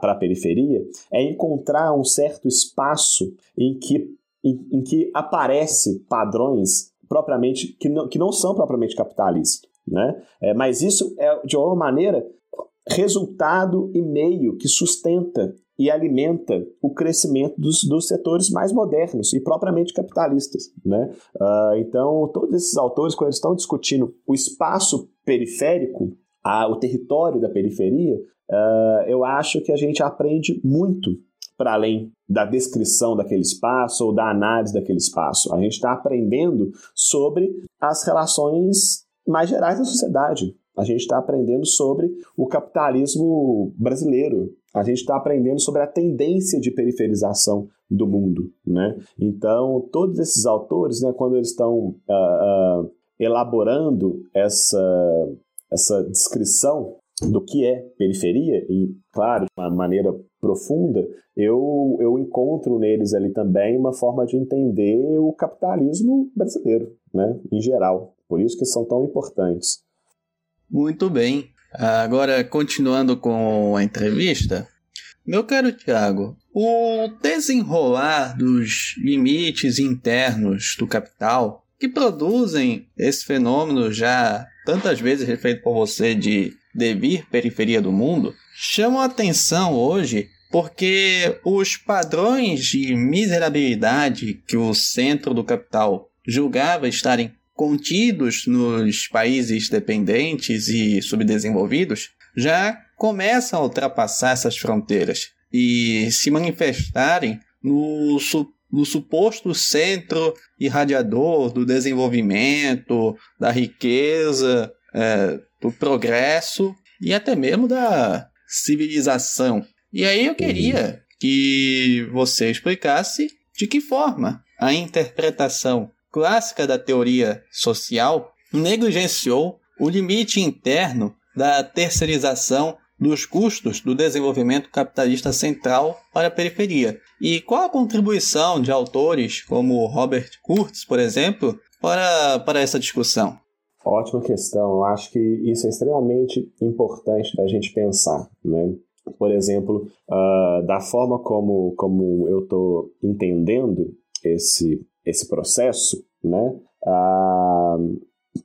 a periferia é encontrar um certo espaço em que, em, em que aparece padrões propriamente que não, que não são propriamente capitalistas. Né? É, mas isso é, de alguma maneira, resultado e meio que sustenta e alimenta o crescimento dos, dos setores mais modernos e propriamente capitalistas. Né? Uh, então, todos esses autores, quando eles estão discutindo o espaço periférico, a, o território da periferia, uh, eu acho que a gente aprende muito para além da descrição daquele espaço ou da análise daquele espaço. A gente está aprendendo sobre as relações mais gerais da sociedade. A gente está aprendendo sobre o capitalismo brasileiro. A gente está aprendendo sobre a tendência de periferização do mundo, né? Então, todos esses autores, né, quando eles estão uh, uh, elaborando essa, essa descrição do que é periferia, e, claro, de uma maneira profunda, eu, eu encontro neles ali também uma forma de entender o capitalismo brasileiro, né, em geral. Por isso que são tão importantes.
Muito bem. Agora, continuando com a entrevista, meu caro Tiago, o desenrolar dos limites internos do capital que produzem esse fenômeno já tantas vezes refeito por você de devir periferia do mundo, chamam a atenção hoje porque os padrões de miserabilidade que o centro do capital julgava estarem contidos nos países dependentes e subdesenvolvidos já começam a ultrapassar essas fronteiras e se manifestarem no, su no suposto centro irradiador do desenvolvimento, da riqueza, é, do progresso e até mesmo da civilização. E aí eu queria que você explicasse de que forma a interpretação clássica da teoria social negligenciou o limite interno da terceirização dos custos do desenvolvimento capitalista central para a periferia. E qual a contribuição de autores como Robert Kurtz, por exemplo, para, para essa discussão?
Ótima questão. Eu acho que isso é extremamente importante da gente pensar. Né? Por exemplo, uh, da forma como, como eu estou entendendo esse, esse processo, né? Uh,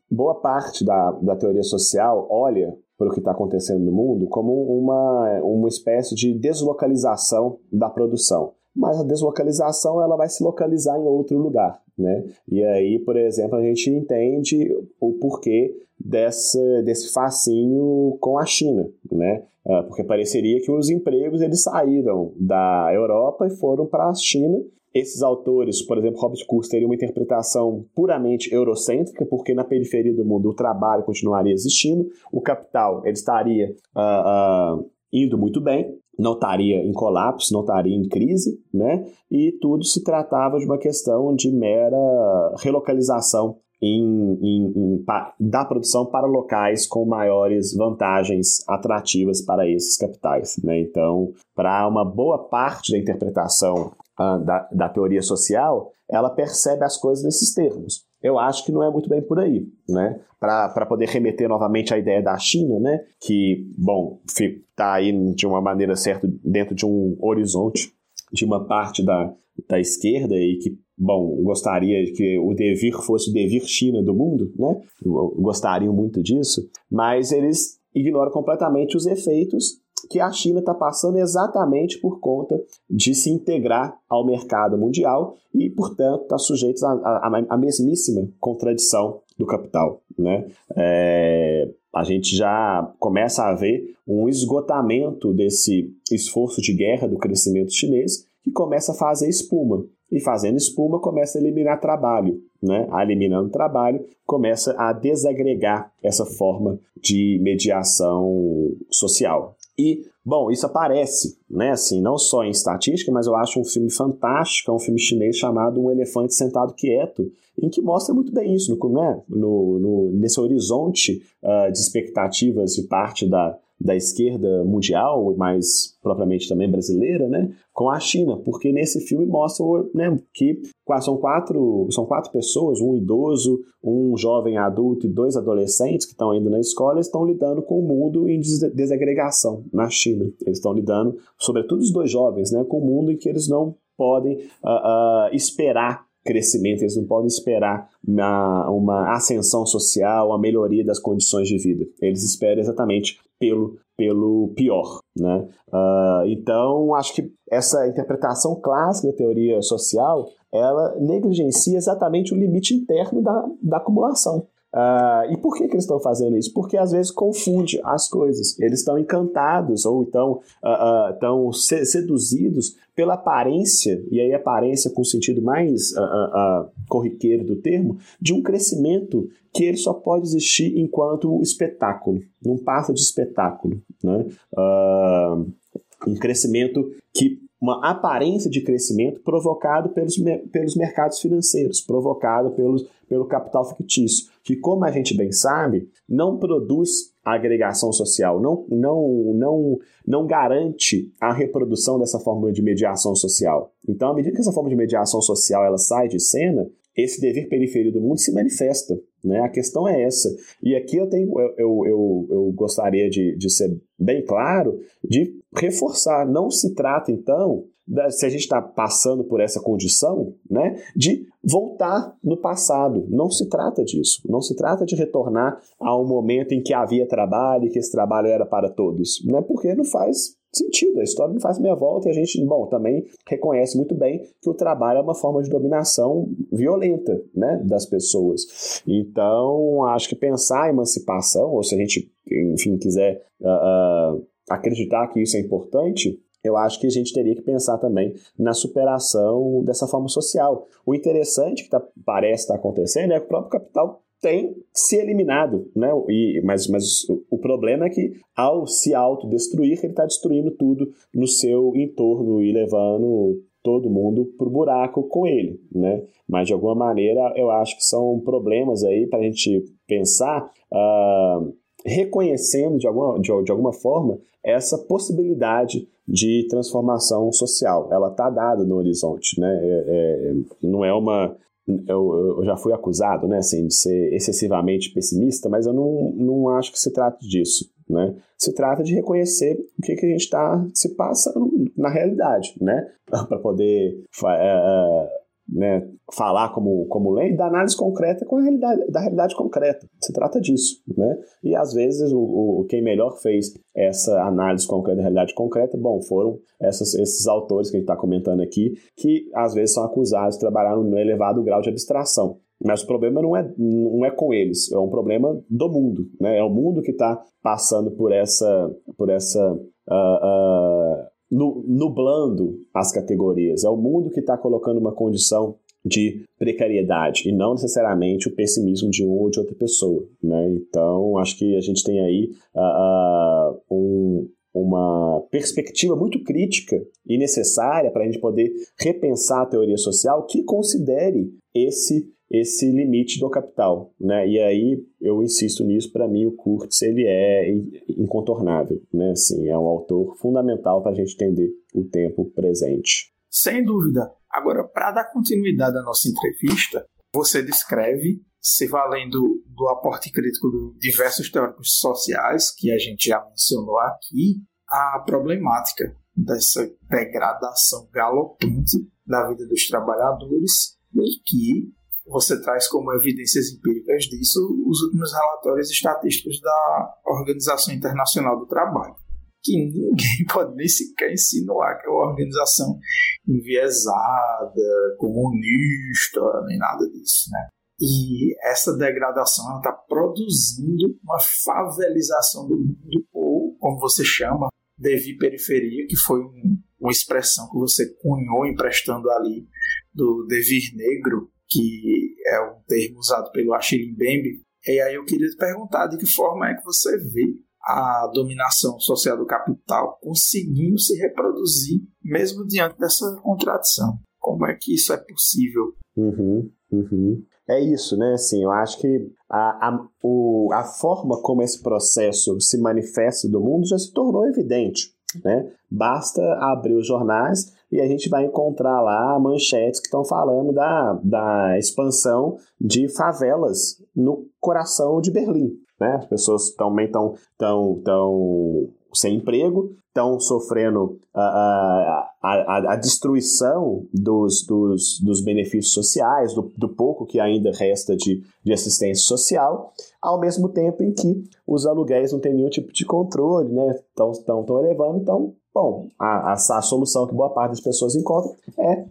boa parte da, da teoria social olha para o que está acontecendo no mundo como uma, uma espécie de deslocalização da produção. Mas a deslocalização ela vai se localizar em outro lugar, né? E aí, por exemplo, a gente entende o porquê desse, desse fascínio com a China, né? Ah, porque pareceria que os empregos eles saíram da Europa e foram para a China esses autores, por exemplo, Robert Kurz, teriam uma interpretação puramente eurocêntrica, porque na periferia do mundo o trabalho continuaria existindo, o capital ele estaria uh, uh, indo muito bem, não estaria em colapso, não estaria em crise, né? E tudo se tratava de uma questão de mera relocalização em, em, em, da produção para locais com maiores vantagens atrativas para esses capitais. Né? Então, para uma boa parte da interpretação da, da teoria social, ela percebe as coisas nesses termos. Eu acho que não é muito bem por aí, né? Para poder remeter novamente à ideia da China, né? Que, bom, está aí de uma maneira certa dentro de um horizonte de uma parte da, da esquerda e que bom, gostaria que o devir fosse o devir China do mundo, né? Gostariam muito disso, mas eles ignoram completamente os efeitos que a China está passando exatamente por conta de se integrar ao mercado mundial e, portanto, está sujeito à mesmíssima contradição do capital. Né? É, a gente já começa a ver um esgotamento desse esforço de guerra do crescimento chinês que começa a fazer espuma e fazendo espuma começa a eliminar trabalho, né? Eliminando trabalho, começa a desagregar essa forma de mediação social. E, bom, isso aparece, né, assim, não só em estatística, mas eu acho um filme fantástico, é um filme chinês chamado Um Elefante Sentado Quieto, em que mostra muito bem isso, no, né, no, no nesse horizonte uh, de expectativas de parte da, da esquerda mundial, mais propriamente também brasileira, né, com a China, porque nesse filme mostra né, que são quatro, são quatro pessoas, um idoso, um jovem adulto e dois adolescentes que estão indo na escola, estão lidando com o mundo em desagregação na China. Eles estão lidando, sobretudo os dois jovens, né, com o mundo em que eles não podem uh, uh, esperar crescimento, eles não podem esperar uma, uma ascensão social, uma melhoria das condições de vida. Eles esperam exatamente pelo, pelo pior. Né? Uh, então, acho que essa interpretação clássica da teoria social ela negligencia exatamente o limite interno da, da acumulação. Uh, e por que, que eles estão fazendo isso? Porque às vezes confunde as coisas. Eles estão encantados ou então uh, uh, seduzidos pela aparência, e aí aparência com o sentido mais corriqueiro do termo, de um crescimento que ele só pode existir enquanto espetáculo, num passo de espetáculo. Né? um crescimento que uma aparência de crescimento provocado pelos, pelos mercados financeiros, provocado pelos, pelo capital fictício, que, como a gente bem sabe, não produz agregação social, não, não, não, não garante a reprodução dessa forma de mediação social. Então, à medida que essa forma de mediação social ela sai de cena, esse dever periferia do mundo se manifesta. Né? A questão é essa. E aqui eu, tenho, eu, eu, eu gostaria de, de ser bem claro, de reforçar. Não se trata, então, se a gente está passando por essa condição, né, de voltar no passado. Não se trata disso. Não se trata de retornar a um momento em que havia trabalho e que esse trabalho era para todos. Né, porque não faz sentido. A história não faz meia volta e a gente, bom, também reconhece muito bem que o trabalho é uma forma de dominação violenta, né, das pessoas. Então, acho que pensar em emancipação, ou se a gente, enfim, quiser uh, uh, acreditar que isso é importante, eu acho que a gente teria que pensar também na superação dessa forma social. O interessante que tá, parece estar tá acontecendo é que o próprio capital tem se eliminado, né? E, mas, mas o problema é que ao se autodestruir, ele está destruindo tudo no seu entorno e levando todo mundo para o buraco com ele, né? Mas de alguma maneira eu acho que são problemas aí para a gente pensar, uh, reconhecendo de alguma, de, de alguma forma essa possibilidade de transformação social. Ela está dada no horizonte, né? É, é, não é uma eu, eu, já fui acusado, né, assim, de ser excessivamente pessimista, mas eu não, não acho que se trate disso, né? Se trata de reconhecer o que, que a gente está se passa na realidade, né? Para poder é, né, falar como, como lei da análise concreta com a realidade, da realidade concreta. Se trata disso. Né? E às vezes o, o, quem melhor fez essa análise concreta da realidade concreta, bom, foram essas, esses autores que a gente está comentando aqui, que às vezes são acusados de trabalhar no elevado grau de abstração. Mas o problema não é, não é com eles, é um problema do mundo. Né? É o mundo que está passando por essa, por essa uh, uh, nublando as categorias. É o mundo que está colocando uma condição de precariedade e não necessariamente o pessimismo de um ou de outra pessoa. Né? Então, acho que a gente tem aí uh, um, uma perspectiva muito crítica e necessária para a gente poder repensar a teoria social que considere esse esse limite do capital, né? E aí eu insisto nisso, para mim o Kurtz ele é incontornável, né? Assim, é um autor fundamental para a gente entender o tempo presente.
Sem dúvida. Agora, para dar continuidade à nossa entrevista, você descreve, se valendo do aporte crítico de diversos teóricos sociais que a gente já mencionou aqui, a problemática dessa degradação galopante da vida dos trabalhadores e que você traz como evidências empíricas disso os últimos relatórios estatísticos da Organização Internacional do Trabalho, que ninguém pode nem sequer insinuar que é uma organização enviesada, comunista, nem nada disso, né? E essa degradação está produzindo uma favelização do mundo, ou, como você chama, devi periferia, que foi um, uma expressão que você cunhou emprestando ali do devir negro, que é um termo usado pelo Achille Mbembe. E aí eu queria te perguntar de que forma é que você vê a dominação social do capital conseguindo se reproduzir mesmo diante dessa contradição. Como é que isso é possível?
Uhum, uhum. É isso, né? Assim, eu acho que a, a, o, a forma como esse processo se manifesta do mundo já se tornou evidente. Né? Basta abrir os jornais e a gente vai encontrar lá manchetes que estão falando da, da expansão de favelas no coração de Berlim. Né? As pessoas também estão tão, tão sem emprego, estão sofrendo a, a, a, a, destruição dos, dos, dos benefícios sociais, do, do, pouco que ainda resta de, de assistência social, ao mesmo tempo em que os aluguéis não têm nenhum tipo de controle, né? Estão elevando, então Bom, a, a, a, solução que boa parte das pessoas encontra é,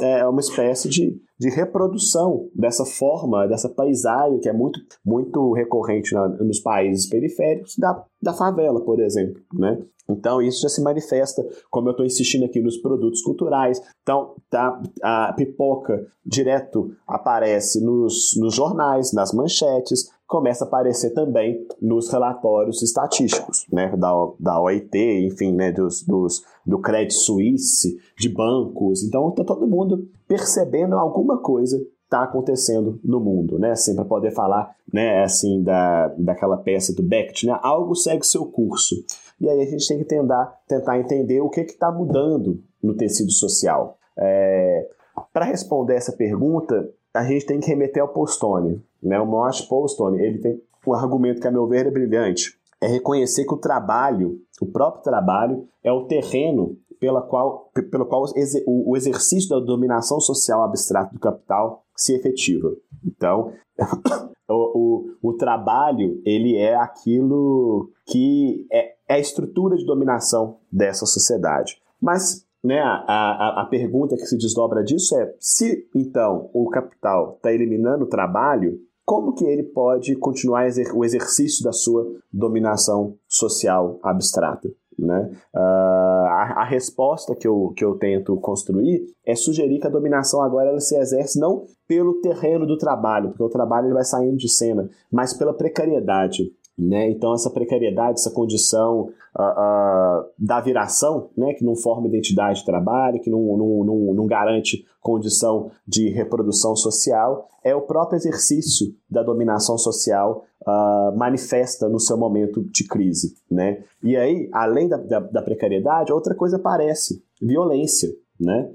é uma espécie de, de reprodução dessa forma, dessa paisagem que é muito, muito recorrente na, nos países periféricos da, da favela, por exemplo. Né? Então, isso já se manifesta, como eu estou insistindo aqui, nos produtos culturais. Então, tá, a pipoca direto aparece nos, nos jornais, nas manchetes, começa a aparecer também nos relatórios estatísticos, né, da, da OIT, enfim, né, dos, dos, do Credit Suisse, de bancos. Então, está todo mundo percebendo alguma coisa está acontecendo no mundo, né? Assim, para poder falar, né, assim, da, daquela peça do Beckett, né? Algo segue seu curso. E aí a gente tem que tentar, tentar entender o que está mudando no tecido social. É, para responder essa pergunta, a gente tem que remeter ao Postone. Né? O Mosh Postone ele tem um argumento que, a meu ver, é brilhante. É reconhecer que o trabalho, o próprio trabalho, é o terreno pela qual, pelo qual o exercício da dominação social abstrata do capital se efetiva. Então, o, o, o, trabalho ele é aquilo que é, é, a estrutura de dominação dessa sociedade. Mas né, a, a, a pergunta que se desdobra disso é: se então o capital está eliminando o trabalho, como que ele pode continuar o exercício da sua dominação social abstrata? Né? Uh, a, a, resposta que eu, que eu tento construir é sugerir que a dominação agora ela se exerce não pelo terreno do trabalho, porque o trabalho ele vai saindo de cena, mas pela precariedade. Né? Então, essa precariedade, essa condição uh, uh, da viração, né? que não forma identidade de trabalho, que não, não, não, não, garante condição de reprodução social, é o próprio exercício da dominação social uh, manifesta no seu momento de crise. Né? E aí, além da, da, da precariedade, outra coisa aparece: violência. Né?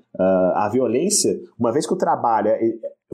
a violência, uma vez que o trabalho é,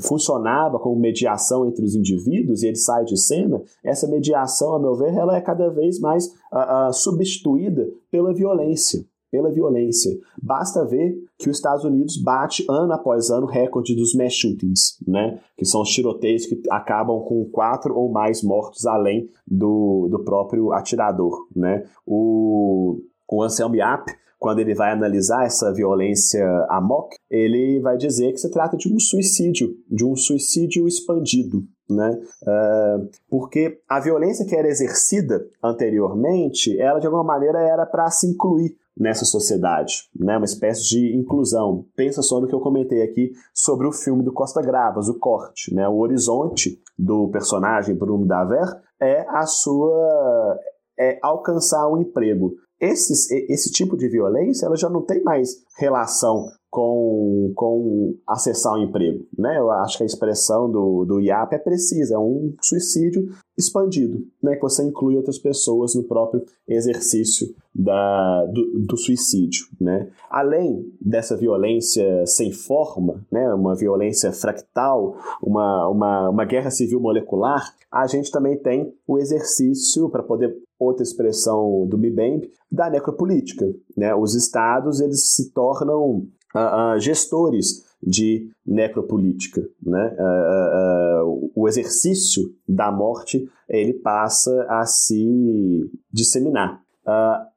funcionava como mediação entre os indivíduos e ele sai de cena, essa mediação, a meu ver, ela é cada vez mais uh, uh, substituída pela violência. Pela violência. Basta ver que os Estados Unidos bate ano após ano recorde dos mass shootings, né? que são os tiroteios que acabam com quatro ou mais mortos além do, do próprio atirador. Né? O, o Anselmo Yap, quando ele vai analisar essa violência amok, ele vai dizer que se trata de um suicídio, de um suicídio expandido. Né? Uh, porque a violência que era exercida anteriormente, ela de alguma maneira era para se incluir nessa sociedade, né? uma espécie de inclusão. Pensa só no que eu comentei aqui sobre o filme do Costa Gravas, o corte. Né? O horizonte do personagem Bruno Daver é a sua é alcançar um emprego. Esses, esse tipo de violência ela já não tem mais relação com, com acessar o um emprego. Né? Eu acho que a expressão do, do IAP é precisa, é um suicídio expandido, né? que você inclui outras pessoas no próprio exercício da, do, do suicídio. Né? Além dessa violência sem forma, né? uma violência fractal, uma, uma, uma guerra civil molecular, a gente também tem o exercício, para poder outra expressão do MIBEMP, da necropolítica. Né? Os estados eles se tornam uh, gestores de necropolítica. Né? Uh, o exercício da morte ele passa a se disseminar.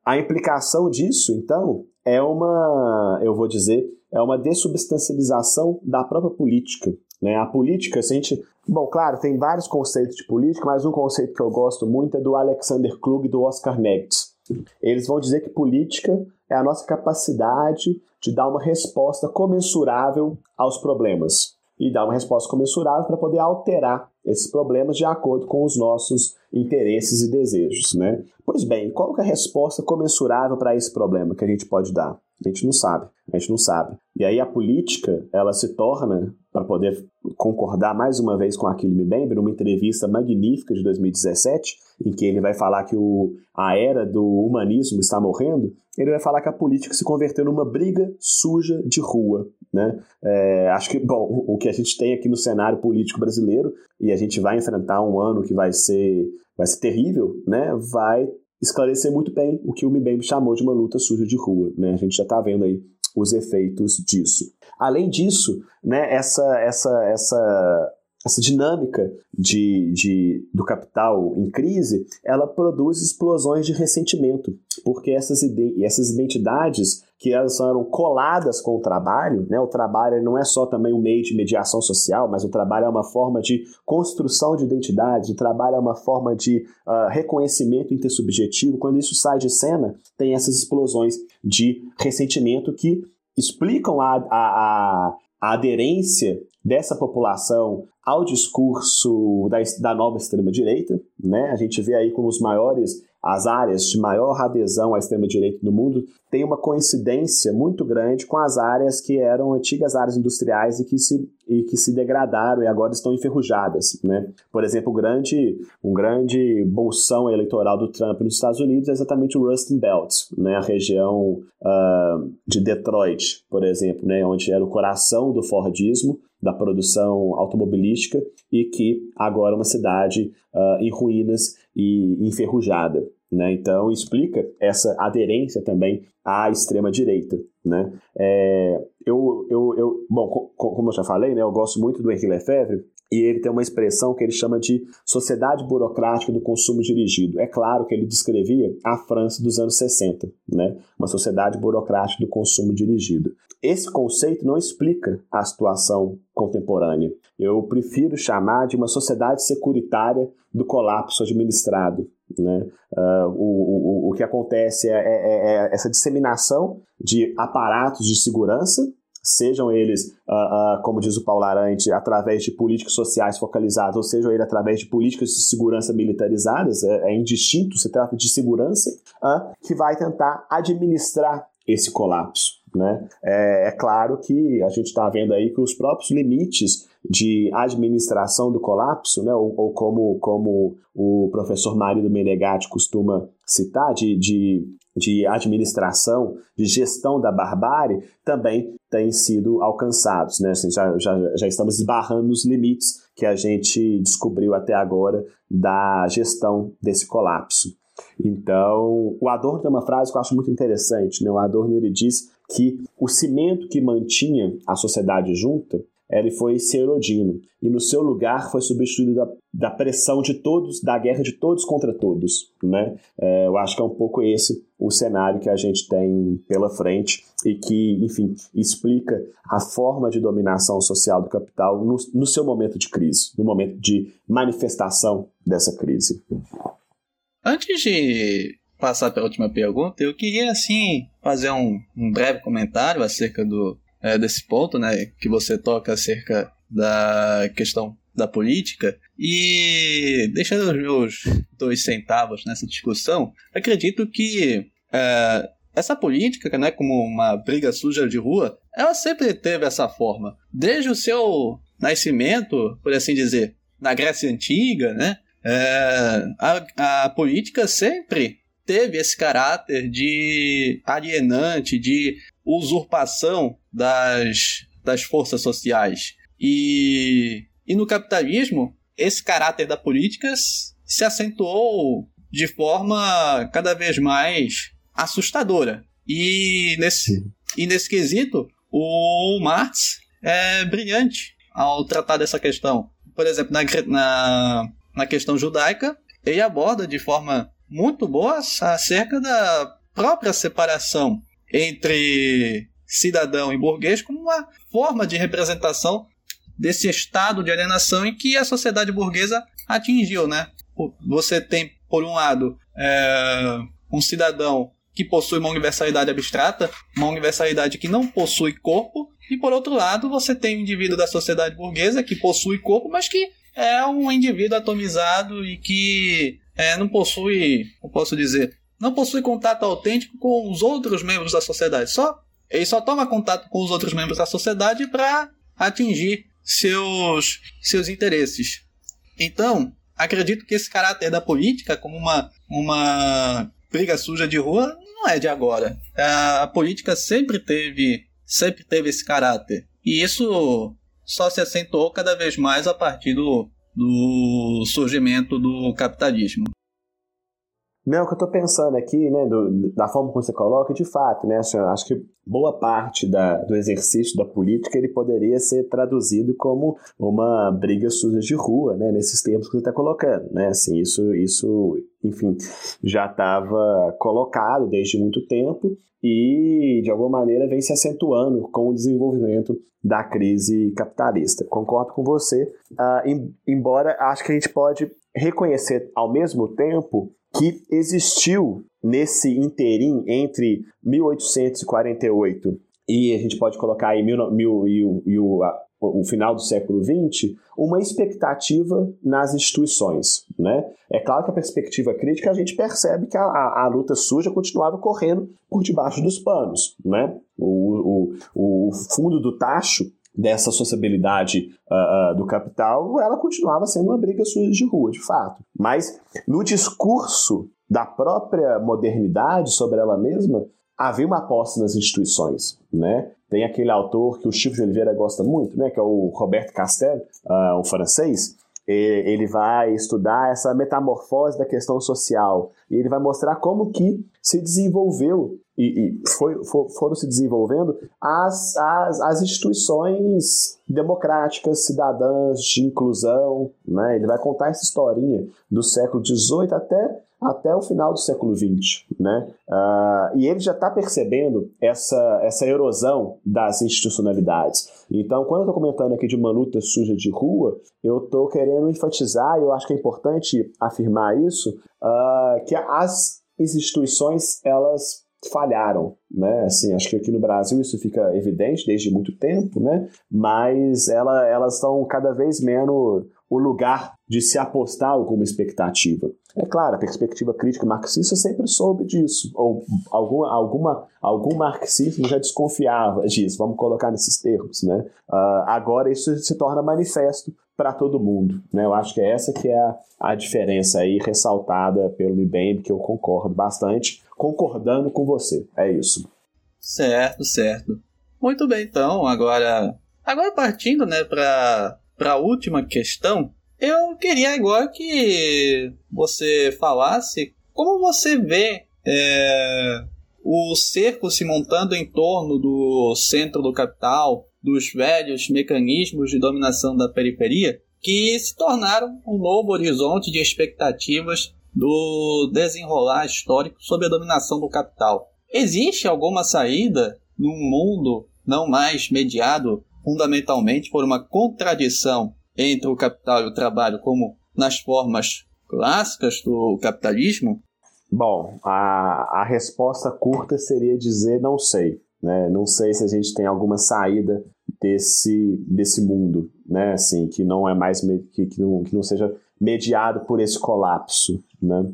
a implicação disso, então, é uma, eu vou dizer, é uma dessubstancialização da própria política. Né? A política, se a gente. Bom, claro, tem vários conceitos de política, mas um conceito que eu gosto muito é do Alexander Klug e do Oscar Next. Eles vão dizer que política é a nossa capacidade de dar uma resposta comensurável aos problemas e dar uma resposta comensurável para poder alterar esses problemas de acordo com os nossos interesses e desejos, né? Pois bem, qual é a resposta comensurável para esse problema que a gente pode dar? A gente não sabe, a gente não sabe. E aí a política, ela se torna, para poder concordar mais uma vez com aquele Mbembe, numa entrevista magnífica de 2017, em que ele vai falar que o, a era do humanismo está morrendo, ele vai falar que a política se converteu numa briga suja de rua. Né? É, acho que, bom, o que a gente tem aqui no cenário político brasileiro, e a gente vai enfrentar um ano que vai ser, vai ser terrível, né? vai esclarecer muito bem o que o Mbembe chamou de uma luta suja de rua. Né? A gente já está vendo aí os efeitos disso. Além disso, né, essa, essa, essa essa dinâmica de, de, do capital em crise, ela produz explosões de ressentimento, porque essas, essas identidades que elas eram coladas com o trabalho, né? o trabalho não é só também um meio de mediação social, mas o trabalho é uma forma de construção de identidade, o trabalho é uma forma de uh, reconhecimento intersubjetivo. Quando isso sai de cena, tem essas explosões de ressentimento que explicam a, a, a, a aderência dessa população ao discurso da, da nova extrema-direita. Né? A gente vê aí como os maiores, as áreas de maior adesão à extrema-direita no mundo tem uma coincidência muito grande com as áreas que eram antigas áreas industriais e que se, e que se degradaram e agora estão enferrujadas. Né? Por exemplo, grande, um grande bolsão eleitoral do Trump nos Estados Unidos é exatamente o Rust Belt, né? a região uh, de Detroit, por exemplo, né? onde era o coração do Fordismo, da produção automobilística e que agora é uma cidade uh, em ruínas e enferrujada. Né? Então, explica essa aderência também à extrema-direita. Né? É, eu, eu, eu, bom, como eu já falei, né, eu gosto muito do Henri Lefebvre, e ele tem uma expressão que ele chama de sociedade burocrática do consumo dirigido. É claro que ele descrevia a França dos anos 60, né? uma sociedade burocrática do consumo dirigido. Esse conceito não explica a situação contemporânea. Eu prefiro chamar de uma sociedade securitária do colapso administrado. Né? Uh, o, o, o que acontece é, é, é, é essa disseminação de aparatos de segurança sejam eles, uh, uh, como diz o Paulo Arante, através de políticas sociais focalizadas, ou sejam eles através de políticas de segurança militarizadas, é, é indistinto, se trata de segurança, uh, que vai tentar administrar esse colapso. Né? É, é claro que a gente está vendo aí que os próprios limites de administração do colapso, né, ou, ou como, como o professor Marido Menegatti costuma citar, de, de, de administração, de gestão da barbárie, também têm sido alcançados. Né? Assim, já, já, já estamos esbarrando nos limites que a gente descobriu até agora da gestão desse colapso. Então, o Adorno tem uma frase que eu acho muito interessante. Né? O Adorno ele diz que o cimento que mantinha a sociedade junta ele foi se erodindo e no seu lugar foi substituído da, da, pressão de todos, da guerra de todos contra todos, né? É, eu acho que é um pouco esse o cenário que a gente tem pela frente e que, enfim, explica a forma de dominação social do capital no, no seu momento de crise, no momento de manifestação dessa crise.
Antes de passar para a última pergunta, eu queria assim fazer um, um breve comentário acerca do é, desse ponto, né, que você toca acerca da questão da política e deixando os meus dois centavos nessa discussão, acredito que é, essa política, né, como uma briga suja de rua, ela sempre teve essa forma. Desde o seu nascimento, por assim dizer, na Grécia Antiga, né, é, a, a política sempre teve esse caráter de alienante, de usurpação das, das forças sociais. E, e no capitalismo, esse caráter da política se acentuou de forma cada vez mais assustadora. E nesse, e nesse quesito, o Marx é brilhante ao tratar dessa questão. Por exemplo, na, na, na questão judaica, ele aborda de forma muito boas acerca da própria separação entre cidadão e burguês como uma forma de representação desse estado de alienação em que a sociedade burguesa atingiu, né? Você tem, por um lado, é, um cidadão que possui uma universalidade abstrata, uma universalidade que não possui corpo, e por outro lado, você tem um indivíduo da sociedade burguesa que possui corpo, mas que é um indivíduo atomizado e que é, não possui, posso dizer, não possui contato autêntico com os outros membros da sociedade. Só ele só toma contato com os outros membros da sociedade para atingir seus seus interesses. Então, acredito que esse caráter da política como uma uma briga suja de rua não é de agora. A, a política sempre teve sempre teve esse caráter. E isso só se acentuou cada vez mais a partir do do surgimento do capitalismo.
Não, o que eu estou pensando aqui, né, do, da forma como você coloca, de fato, né, assim, acho que boa parte da, do exercício da política ele poderia ser traduzido como uma briga suja de rua, né, nesses termos que você está colocando, né, assim, isso, isso, enfim, já estava colocado desde muito tempo e, de alguma maneira, vem se acentuando com o desenvolvimento da crise capitalista. Concordo com você, uh, em, embora acho que a gente pode reconhecer ao mesmo tempo que existiu nesse interim entre 1848 e a gente pode colocar aí mil, mil, e, o, e o, o final do século XX, uma expectativa nas instituições. Né? É claro que a perspectiva crítica a gente percebe que a, a, a luta suja continuava correndo por debaixo dos panos. Né? O, o, o fundo do tacho dessa sociabilidade uh, uh, do capital, ela continuava sendo uma briga suja de rua, de fato. Mas no discurso da própria modernidade sobre ela mesma, havia uma aposta nas instituições, né? Tem aquele autor que o Chico de Oliveira gosta muito, né? Que é o Roberto Castel, uh, um francês. Ele vai estudar essa metamorfose da questão social e ele vai mostrar como que se desenvolveu e, e foi, for, foram se desenvolvendo as, as, as instituições democráticas, cidadãs, de inclusão. Né? Ele vai contar essa historinha do século XVIII até, até o final do século XX. Né? Uh, e ele já está percebendo essa, essa erosão das institucionalidades. Então, quando eu estou comentando aqui de uma luta suja de rua, eu estou querendo enfatizar, e eu acho que é importante afirmar isso, uh, que as instituições elas falharam, né? Assim, acho que aqui no Brasil isso fica evidente desde muito tempo, né? Mas ela, elas estão cada vez menos o lugar de se apostar alguma expectativa. É claro, a perspectiva crítica marxista sempre soube disso, ou alguma, alguma, algum marxismo já desconfiava disso, vamos colocar nesses termos. Né? Uh, agora isso se torna manifesto para todo mundo. Né? Eu acho que é essa que é a, a diferença aí ressaltada pelo MIBEM, que eu concordo bastante, concordando com você. É isso.
Certo, certo. Muito bem, então, agora, agora partindo né, para a última questão, eu queria agora que você falasse como você vê é, o cerco se montando em torno do centro do capital, dos velhos mecanismos de dominação da periferia, que se tornaram um novo horizonte de expectativas do desenrolar histórico sob a dominação do capital. Existe alguma saída num mundo não mais mediado fundamentalmente por uma contradição entre o capital e o trabalho, como nas formas clássicas do capitalismo?
Bom, a, a resposta curta seria dizer não sei. Né? Não sei se a gente tem alguma saída desse, desse mundo, né? Assim, que não é mais que, que, não, que não seja mediado por esse colapso, né?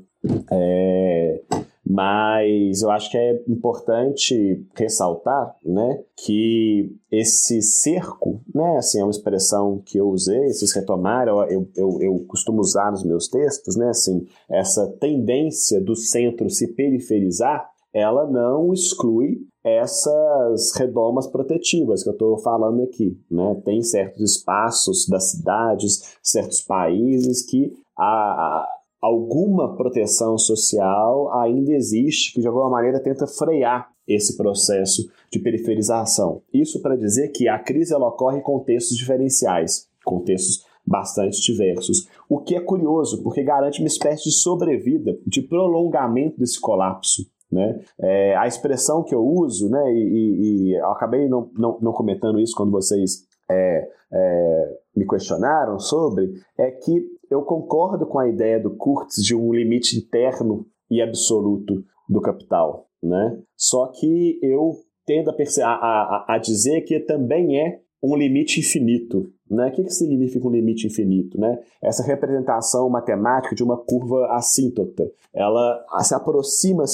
É, mas eu acho que é importante ressaltar, né, que esse cerco, né, assim, é uma expressão que eu usei, vocês retomaram, eu, eu, eu costumo usar nos meus textos, né, assim, essa tendência do centro se periferizar, ela não exclui essas redomas protetivas que eu estou falando aqui. Né? Tem certos espaços das cidades, certos países que a, alguma proteção social ainda existe, que de alguma maneira tenta frear esse processo de periferização. Isso para dizer que a crise ela ocorre em contextos diferenciais, contextos bastante diversos. O que é curioso, porque garante uma espécie de sobrevida, de prolongamento desse colapso. Né? É, a expressão que eu uso, né, e, e, e acabei não, não, não, comentando isso quando vocês é, é, me questionaram sobre, é que eu concordo com a ideia do Kurtz de um limite interno e absoluto do capital. Né? Só que eu tendo a, a, a dizer que também é um limite infinito. Né? O que, que significa um limite infinito? Né? Essa representação matemática de uma curva assíntota. Ela se aproxima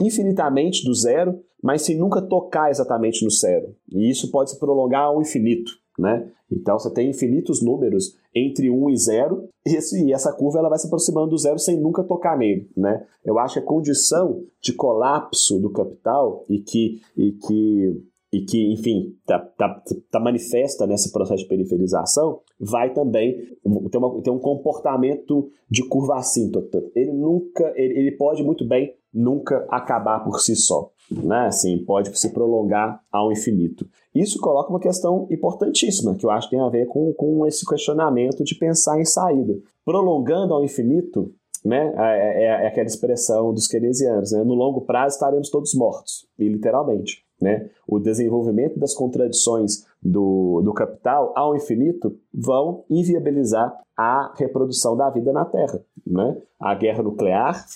infinitamente do zero, mas sem nunca tocar exatamente no zero. E isso pode se prolongar ao infinito. Né? Então você tem infinitos números entre 1 e 0, e, essa curva ela vai se aproximando do zero sem nunca tocar nele. Né? Eu acho que a condição de colapso do capital e que, e que e que, enfim, está tá, tá manifesta nesse processo de periferização, vai também ter, uma, ter um comportamento de curva assíntota. Ele nunca, ele, ele pode muito bem nunca acabar por si só, né? Assim, pode se prolongar ao infinito. Isso coloca uma questão importantíssima, que eu acho que tem a ver com, com esse questionamento de pensar em saída. Prolongando ao infinito, né? É, é, é aquela expressão dos keynesianos, né? No longo prazo estaremos todos mortos, e literalmente. Né? O desenvolvimento das contradições do, do capital ao infinito vão inviabilizar a reprodução da vida na Terra. Né? A guerra nuclear,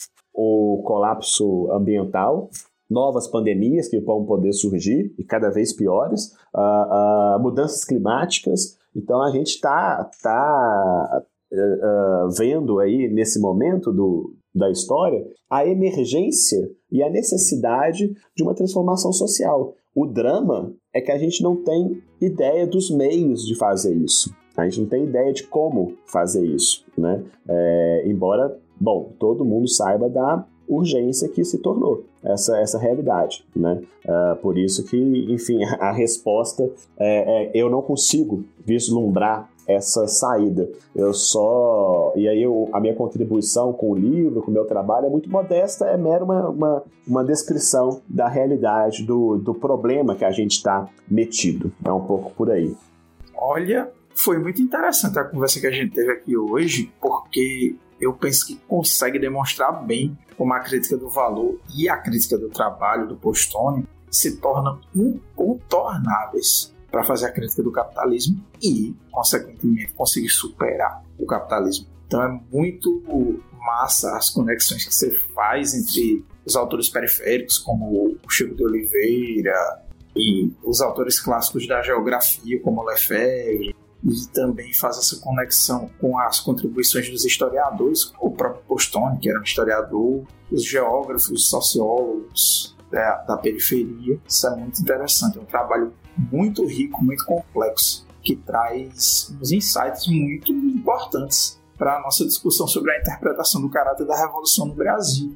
o colapso ambiental, novas pandemias que vão poder surgir e cada vez piores, uh, uh, mudanças climáticas. Então a gente está tá, uh, vendo aí nesse momento do, da história a emergência e a necessidade de uma transformação social. O drama é que a gente não tem ideia dos meios de fazer isso. A gente não tem ideia de como fazer isso, né? É, embora, bom, todo mundo saiba da urgência que se tornou essa, essa realidade, né? Uh, por isso que, enfim, a, resposta é, é, eu não consigo vislumbrar essa saída. Eu só. E aí eu, a minha contribuição com o livro, com o meu trabalho, é muito modesta, é mero uma, uma, uma descrição da realidade, do, do problema que a gente está metido. É um pouco por aí.
Olha, foi muito interessante a conversa que a gente teve aqui hoje, porque eu penso que consegue demonstrar bem como a crítica do valor e a crítica do trabalho do Postone se tornam incontornáveis para fazer a crítica do capitalismo e, consequentemente, conseguir superar o capitalismo. Então é muito massa as conexões que você faz entre os autores periféricos, como o Chico de Oliveira, e os autores clássicos da geografia, como Lefebvre, e também faz essa conexão com as contribuições dos historiadores, o próprio Postone, que era um historiador, os geógrafos, sociólogos da, da periferia. Isso é muito interessante, é um trabalho muito rico, muito complexo, que traz uns insights muito importantes para a nossa discussão sobre a interpretação do caráter da Revolução no Brasil,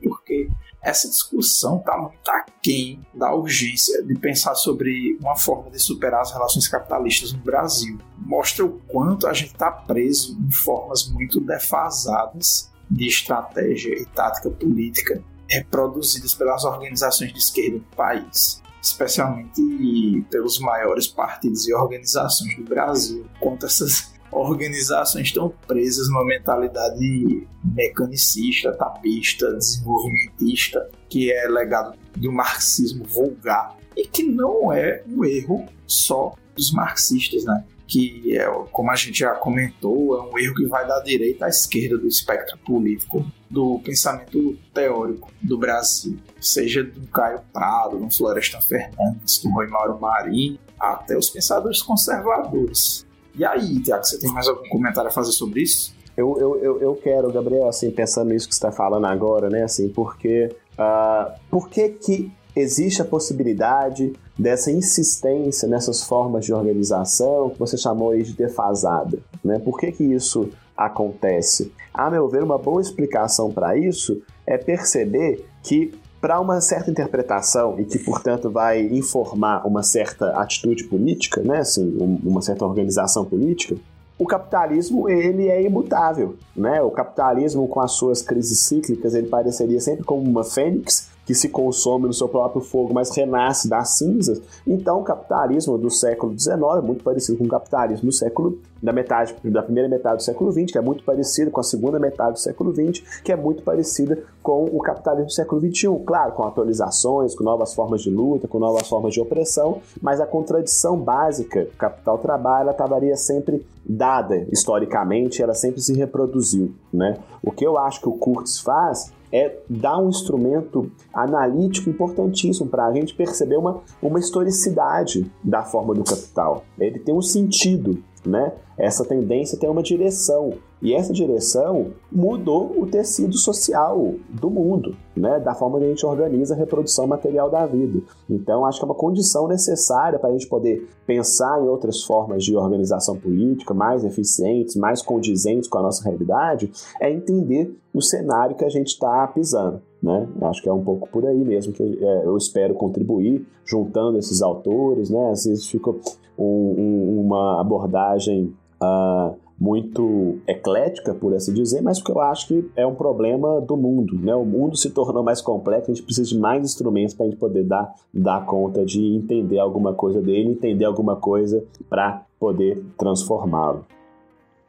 essa discussão está muito aquém da urgência de pensar sobre uma forma de superar as relações capitalistas no Brasil. Mostra o quanto a gente está preso em formas muito defasadas de estratégia e tática política reproduzidas pelas organizações de esquerda no país especialmente pelos maiores partidos e organizações do Brasil, quanto essas organizações estão presas numa mentalidade mecanicista, tapista, desenvolvimentista, que é legado do marxismo vulgar e que não é um erro só dos marxistas, né? que é, como a gente já comentou, é um erro que vai da direita à esquerda do espectro político do pensamento teórico do Brasil, seja do Caio Prado, do Florestan Fernandes, do Rui Mauro Marinho, até os pensadores conservadores. E aí, Tiago, você tem mais algum comentário a fazer sobre isso?
Eu, eu, eu, eu quero, Gabriel, assim, pensando nisso que você está falando agora, né, assim, porque uh, por que que existe a possibilidade dessa insistência nessas formas de organização que você chamou aí de defasada. Né? Por que, que isso acontece? A meu ver, uma boa explicação para isso é perceber que para uma certa interpretação e que, portanto, vai informar uma certa atitude política, né, assim, uma certa organização política, o capitalismo ele é imutável, né? O capitalismo com as suas crises cíclicas ele pareceria sempre como uma fênix que se consome no seu próprio fogo, mas renasce das cinzas. Então, o capitalismo do século XIX é muito parecido com o capitalismo do século da metade da primeira metade do século XX, que é muito parecido com a segunda metade do século XX, que é muito parecida com o capitalismo do século XXI. Claro, com atualizações, com novas formas de luta, com novas formas de opressão, mas a contradição básica, o capital trabalho, ela estaria sempre dada historicamente, ela sempre se reproduziu, né? O que eu acho que o Kurtz faz é dar um instrumento analítico importantíssimo para a gente perceber uma, uma historicidade da forma do capital. Ele tem um sentido, né? Essa tendência tem uma direção. E essa direção mudou o tecido social do mundo, né? da forma que a gente organiza a reprodução material da vida. Então, acho que é uma condição necessária para a gente poder pensar em outras formas de organização política mais eficientes, mais condizentes com a nossa realidade, é entender o cenário que a gente está pisando. Né? Acho que é um pouco por aí mesmo que é, eu espero contribuir, juntando esses autores, né? Às vezes fica um, um, uma abordagem uh, muito eclética, por assim dizer, mas porque eu acho que é um problema do mundo. Né? O mundo se tornou mais complexo, a gente precisa de mais instrumentos para a gente poder dar, dar conta de entender alguma coisa dele, entender alguma coisa para poder transformá-lo.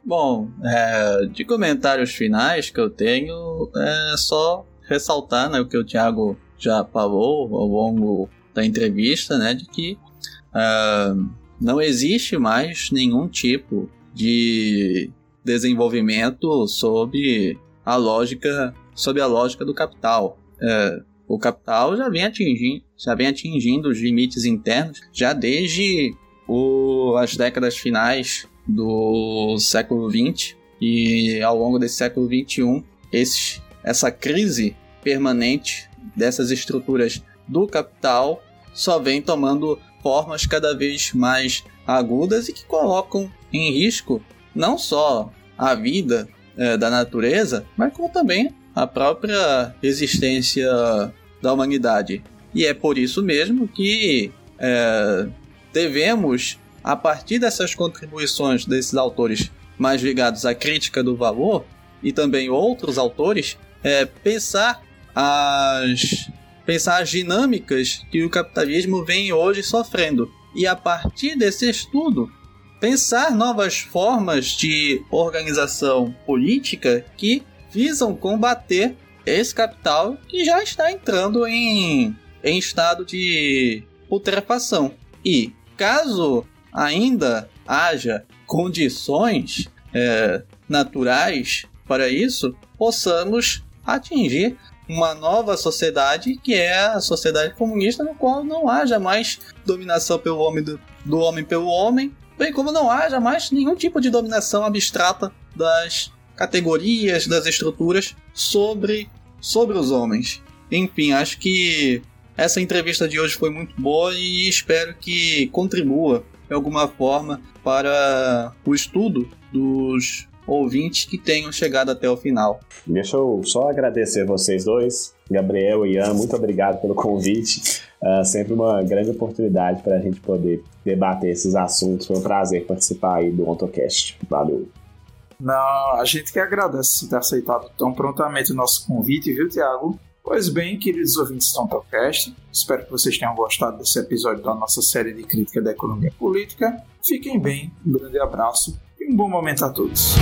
Bom, é, de comentários finais que eu tenho, é só ressaltar né, o que o Thiago já falou ao longo da entrevista, né, de que uh, não existe mais nenhum tipo de desenvolvimento sob a lógica, sob a lógica do capital. É, o capital já vem atingindo, já vem atingindo os limites internos já desde o, as décadas finais do século XX e ao longo desse século XXI esse, essa crise permanente dessas estruturas do capital só vem tomando formas cada vez mais agudas e que colocam em risco não só a vida é, da natureza, mas como também a própria existência da humanidade. E é por isso mesmo que é, devemos, a partir dessas contribuições desses autores mais ligados à crítica do valor, e também outros autores, é, pensar as pensar as dinâmicas que o capitalismo vem hoje sofrendo. E a partir desse estudo, pensar novas formas de organização política que visam combater esse capital que já está entrando em, em estado de putrefação. E caso ainda haja condições é, naturais para isso, possamos atingir uma nova sociedade que é a sociedade comunista, no qual não haja mais dominação pelo homem do, do homem pelo homem, bem como não haja mais nenhum tipo de dominação abstrata das categorias, das estruturas sobre, sobre os homens. Enfim, acho que essa entrevista de hoje foi muito boa e espero que contribua de alguma forma para o estudo dos ouvintes que tenham chegado até o final.
Deixa eu só agradecer vocês dois, Gabriel e Ian, muito obrigado pelo convite. Uh, sempre uma grande oportunidade para a gente poder debater esses assuntos. Foi um prazer participar aí do OntoCast. Valeu.
Não, a gente que agradece ter aceitado tão prontamente o nosso convite, viu, Tiago? Pois bem, queridos ouvintes do OntoCast, espero que vocês tenham gostado desse episódio da nossa série de crítica da economia política. Fiquem bem, um grande abraço um bom momento a todos.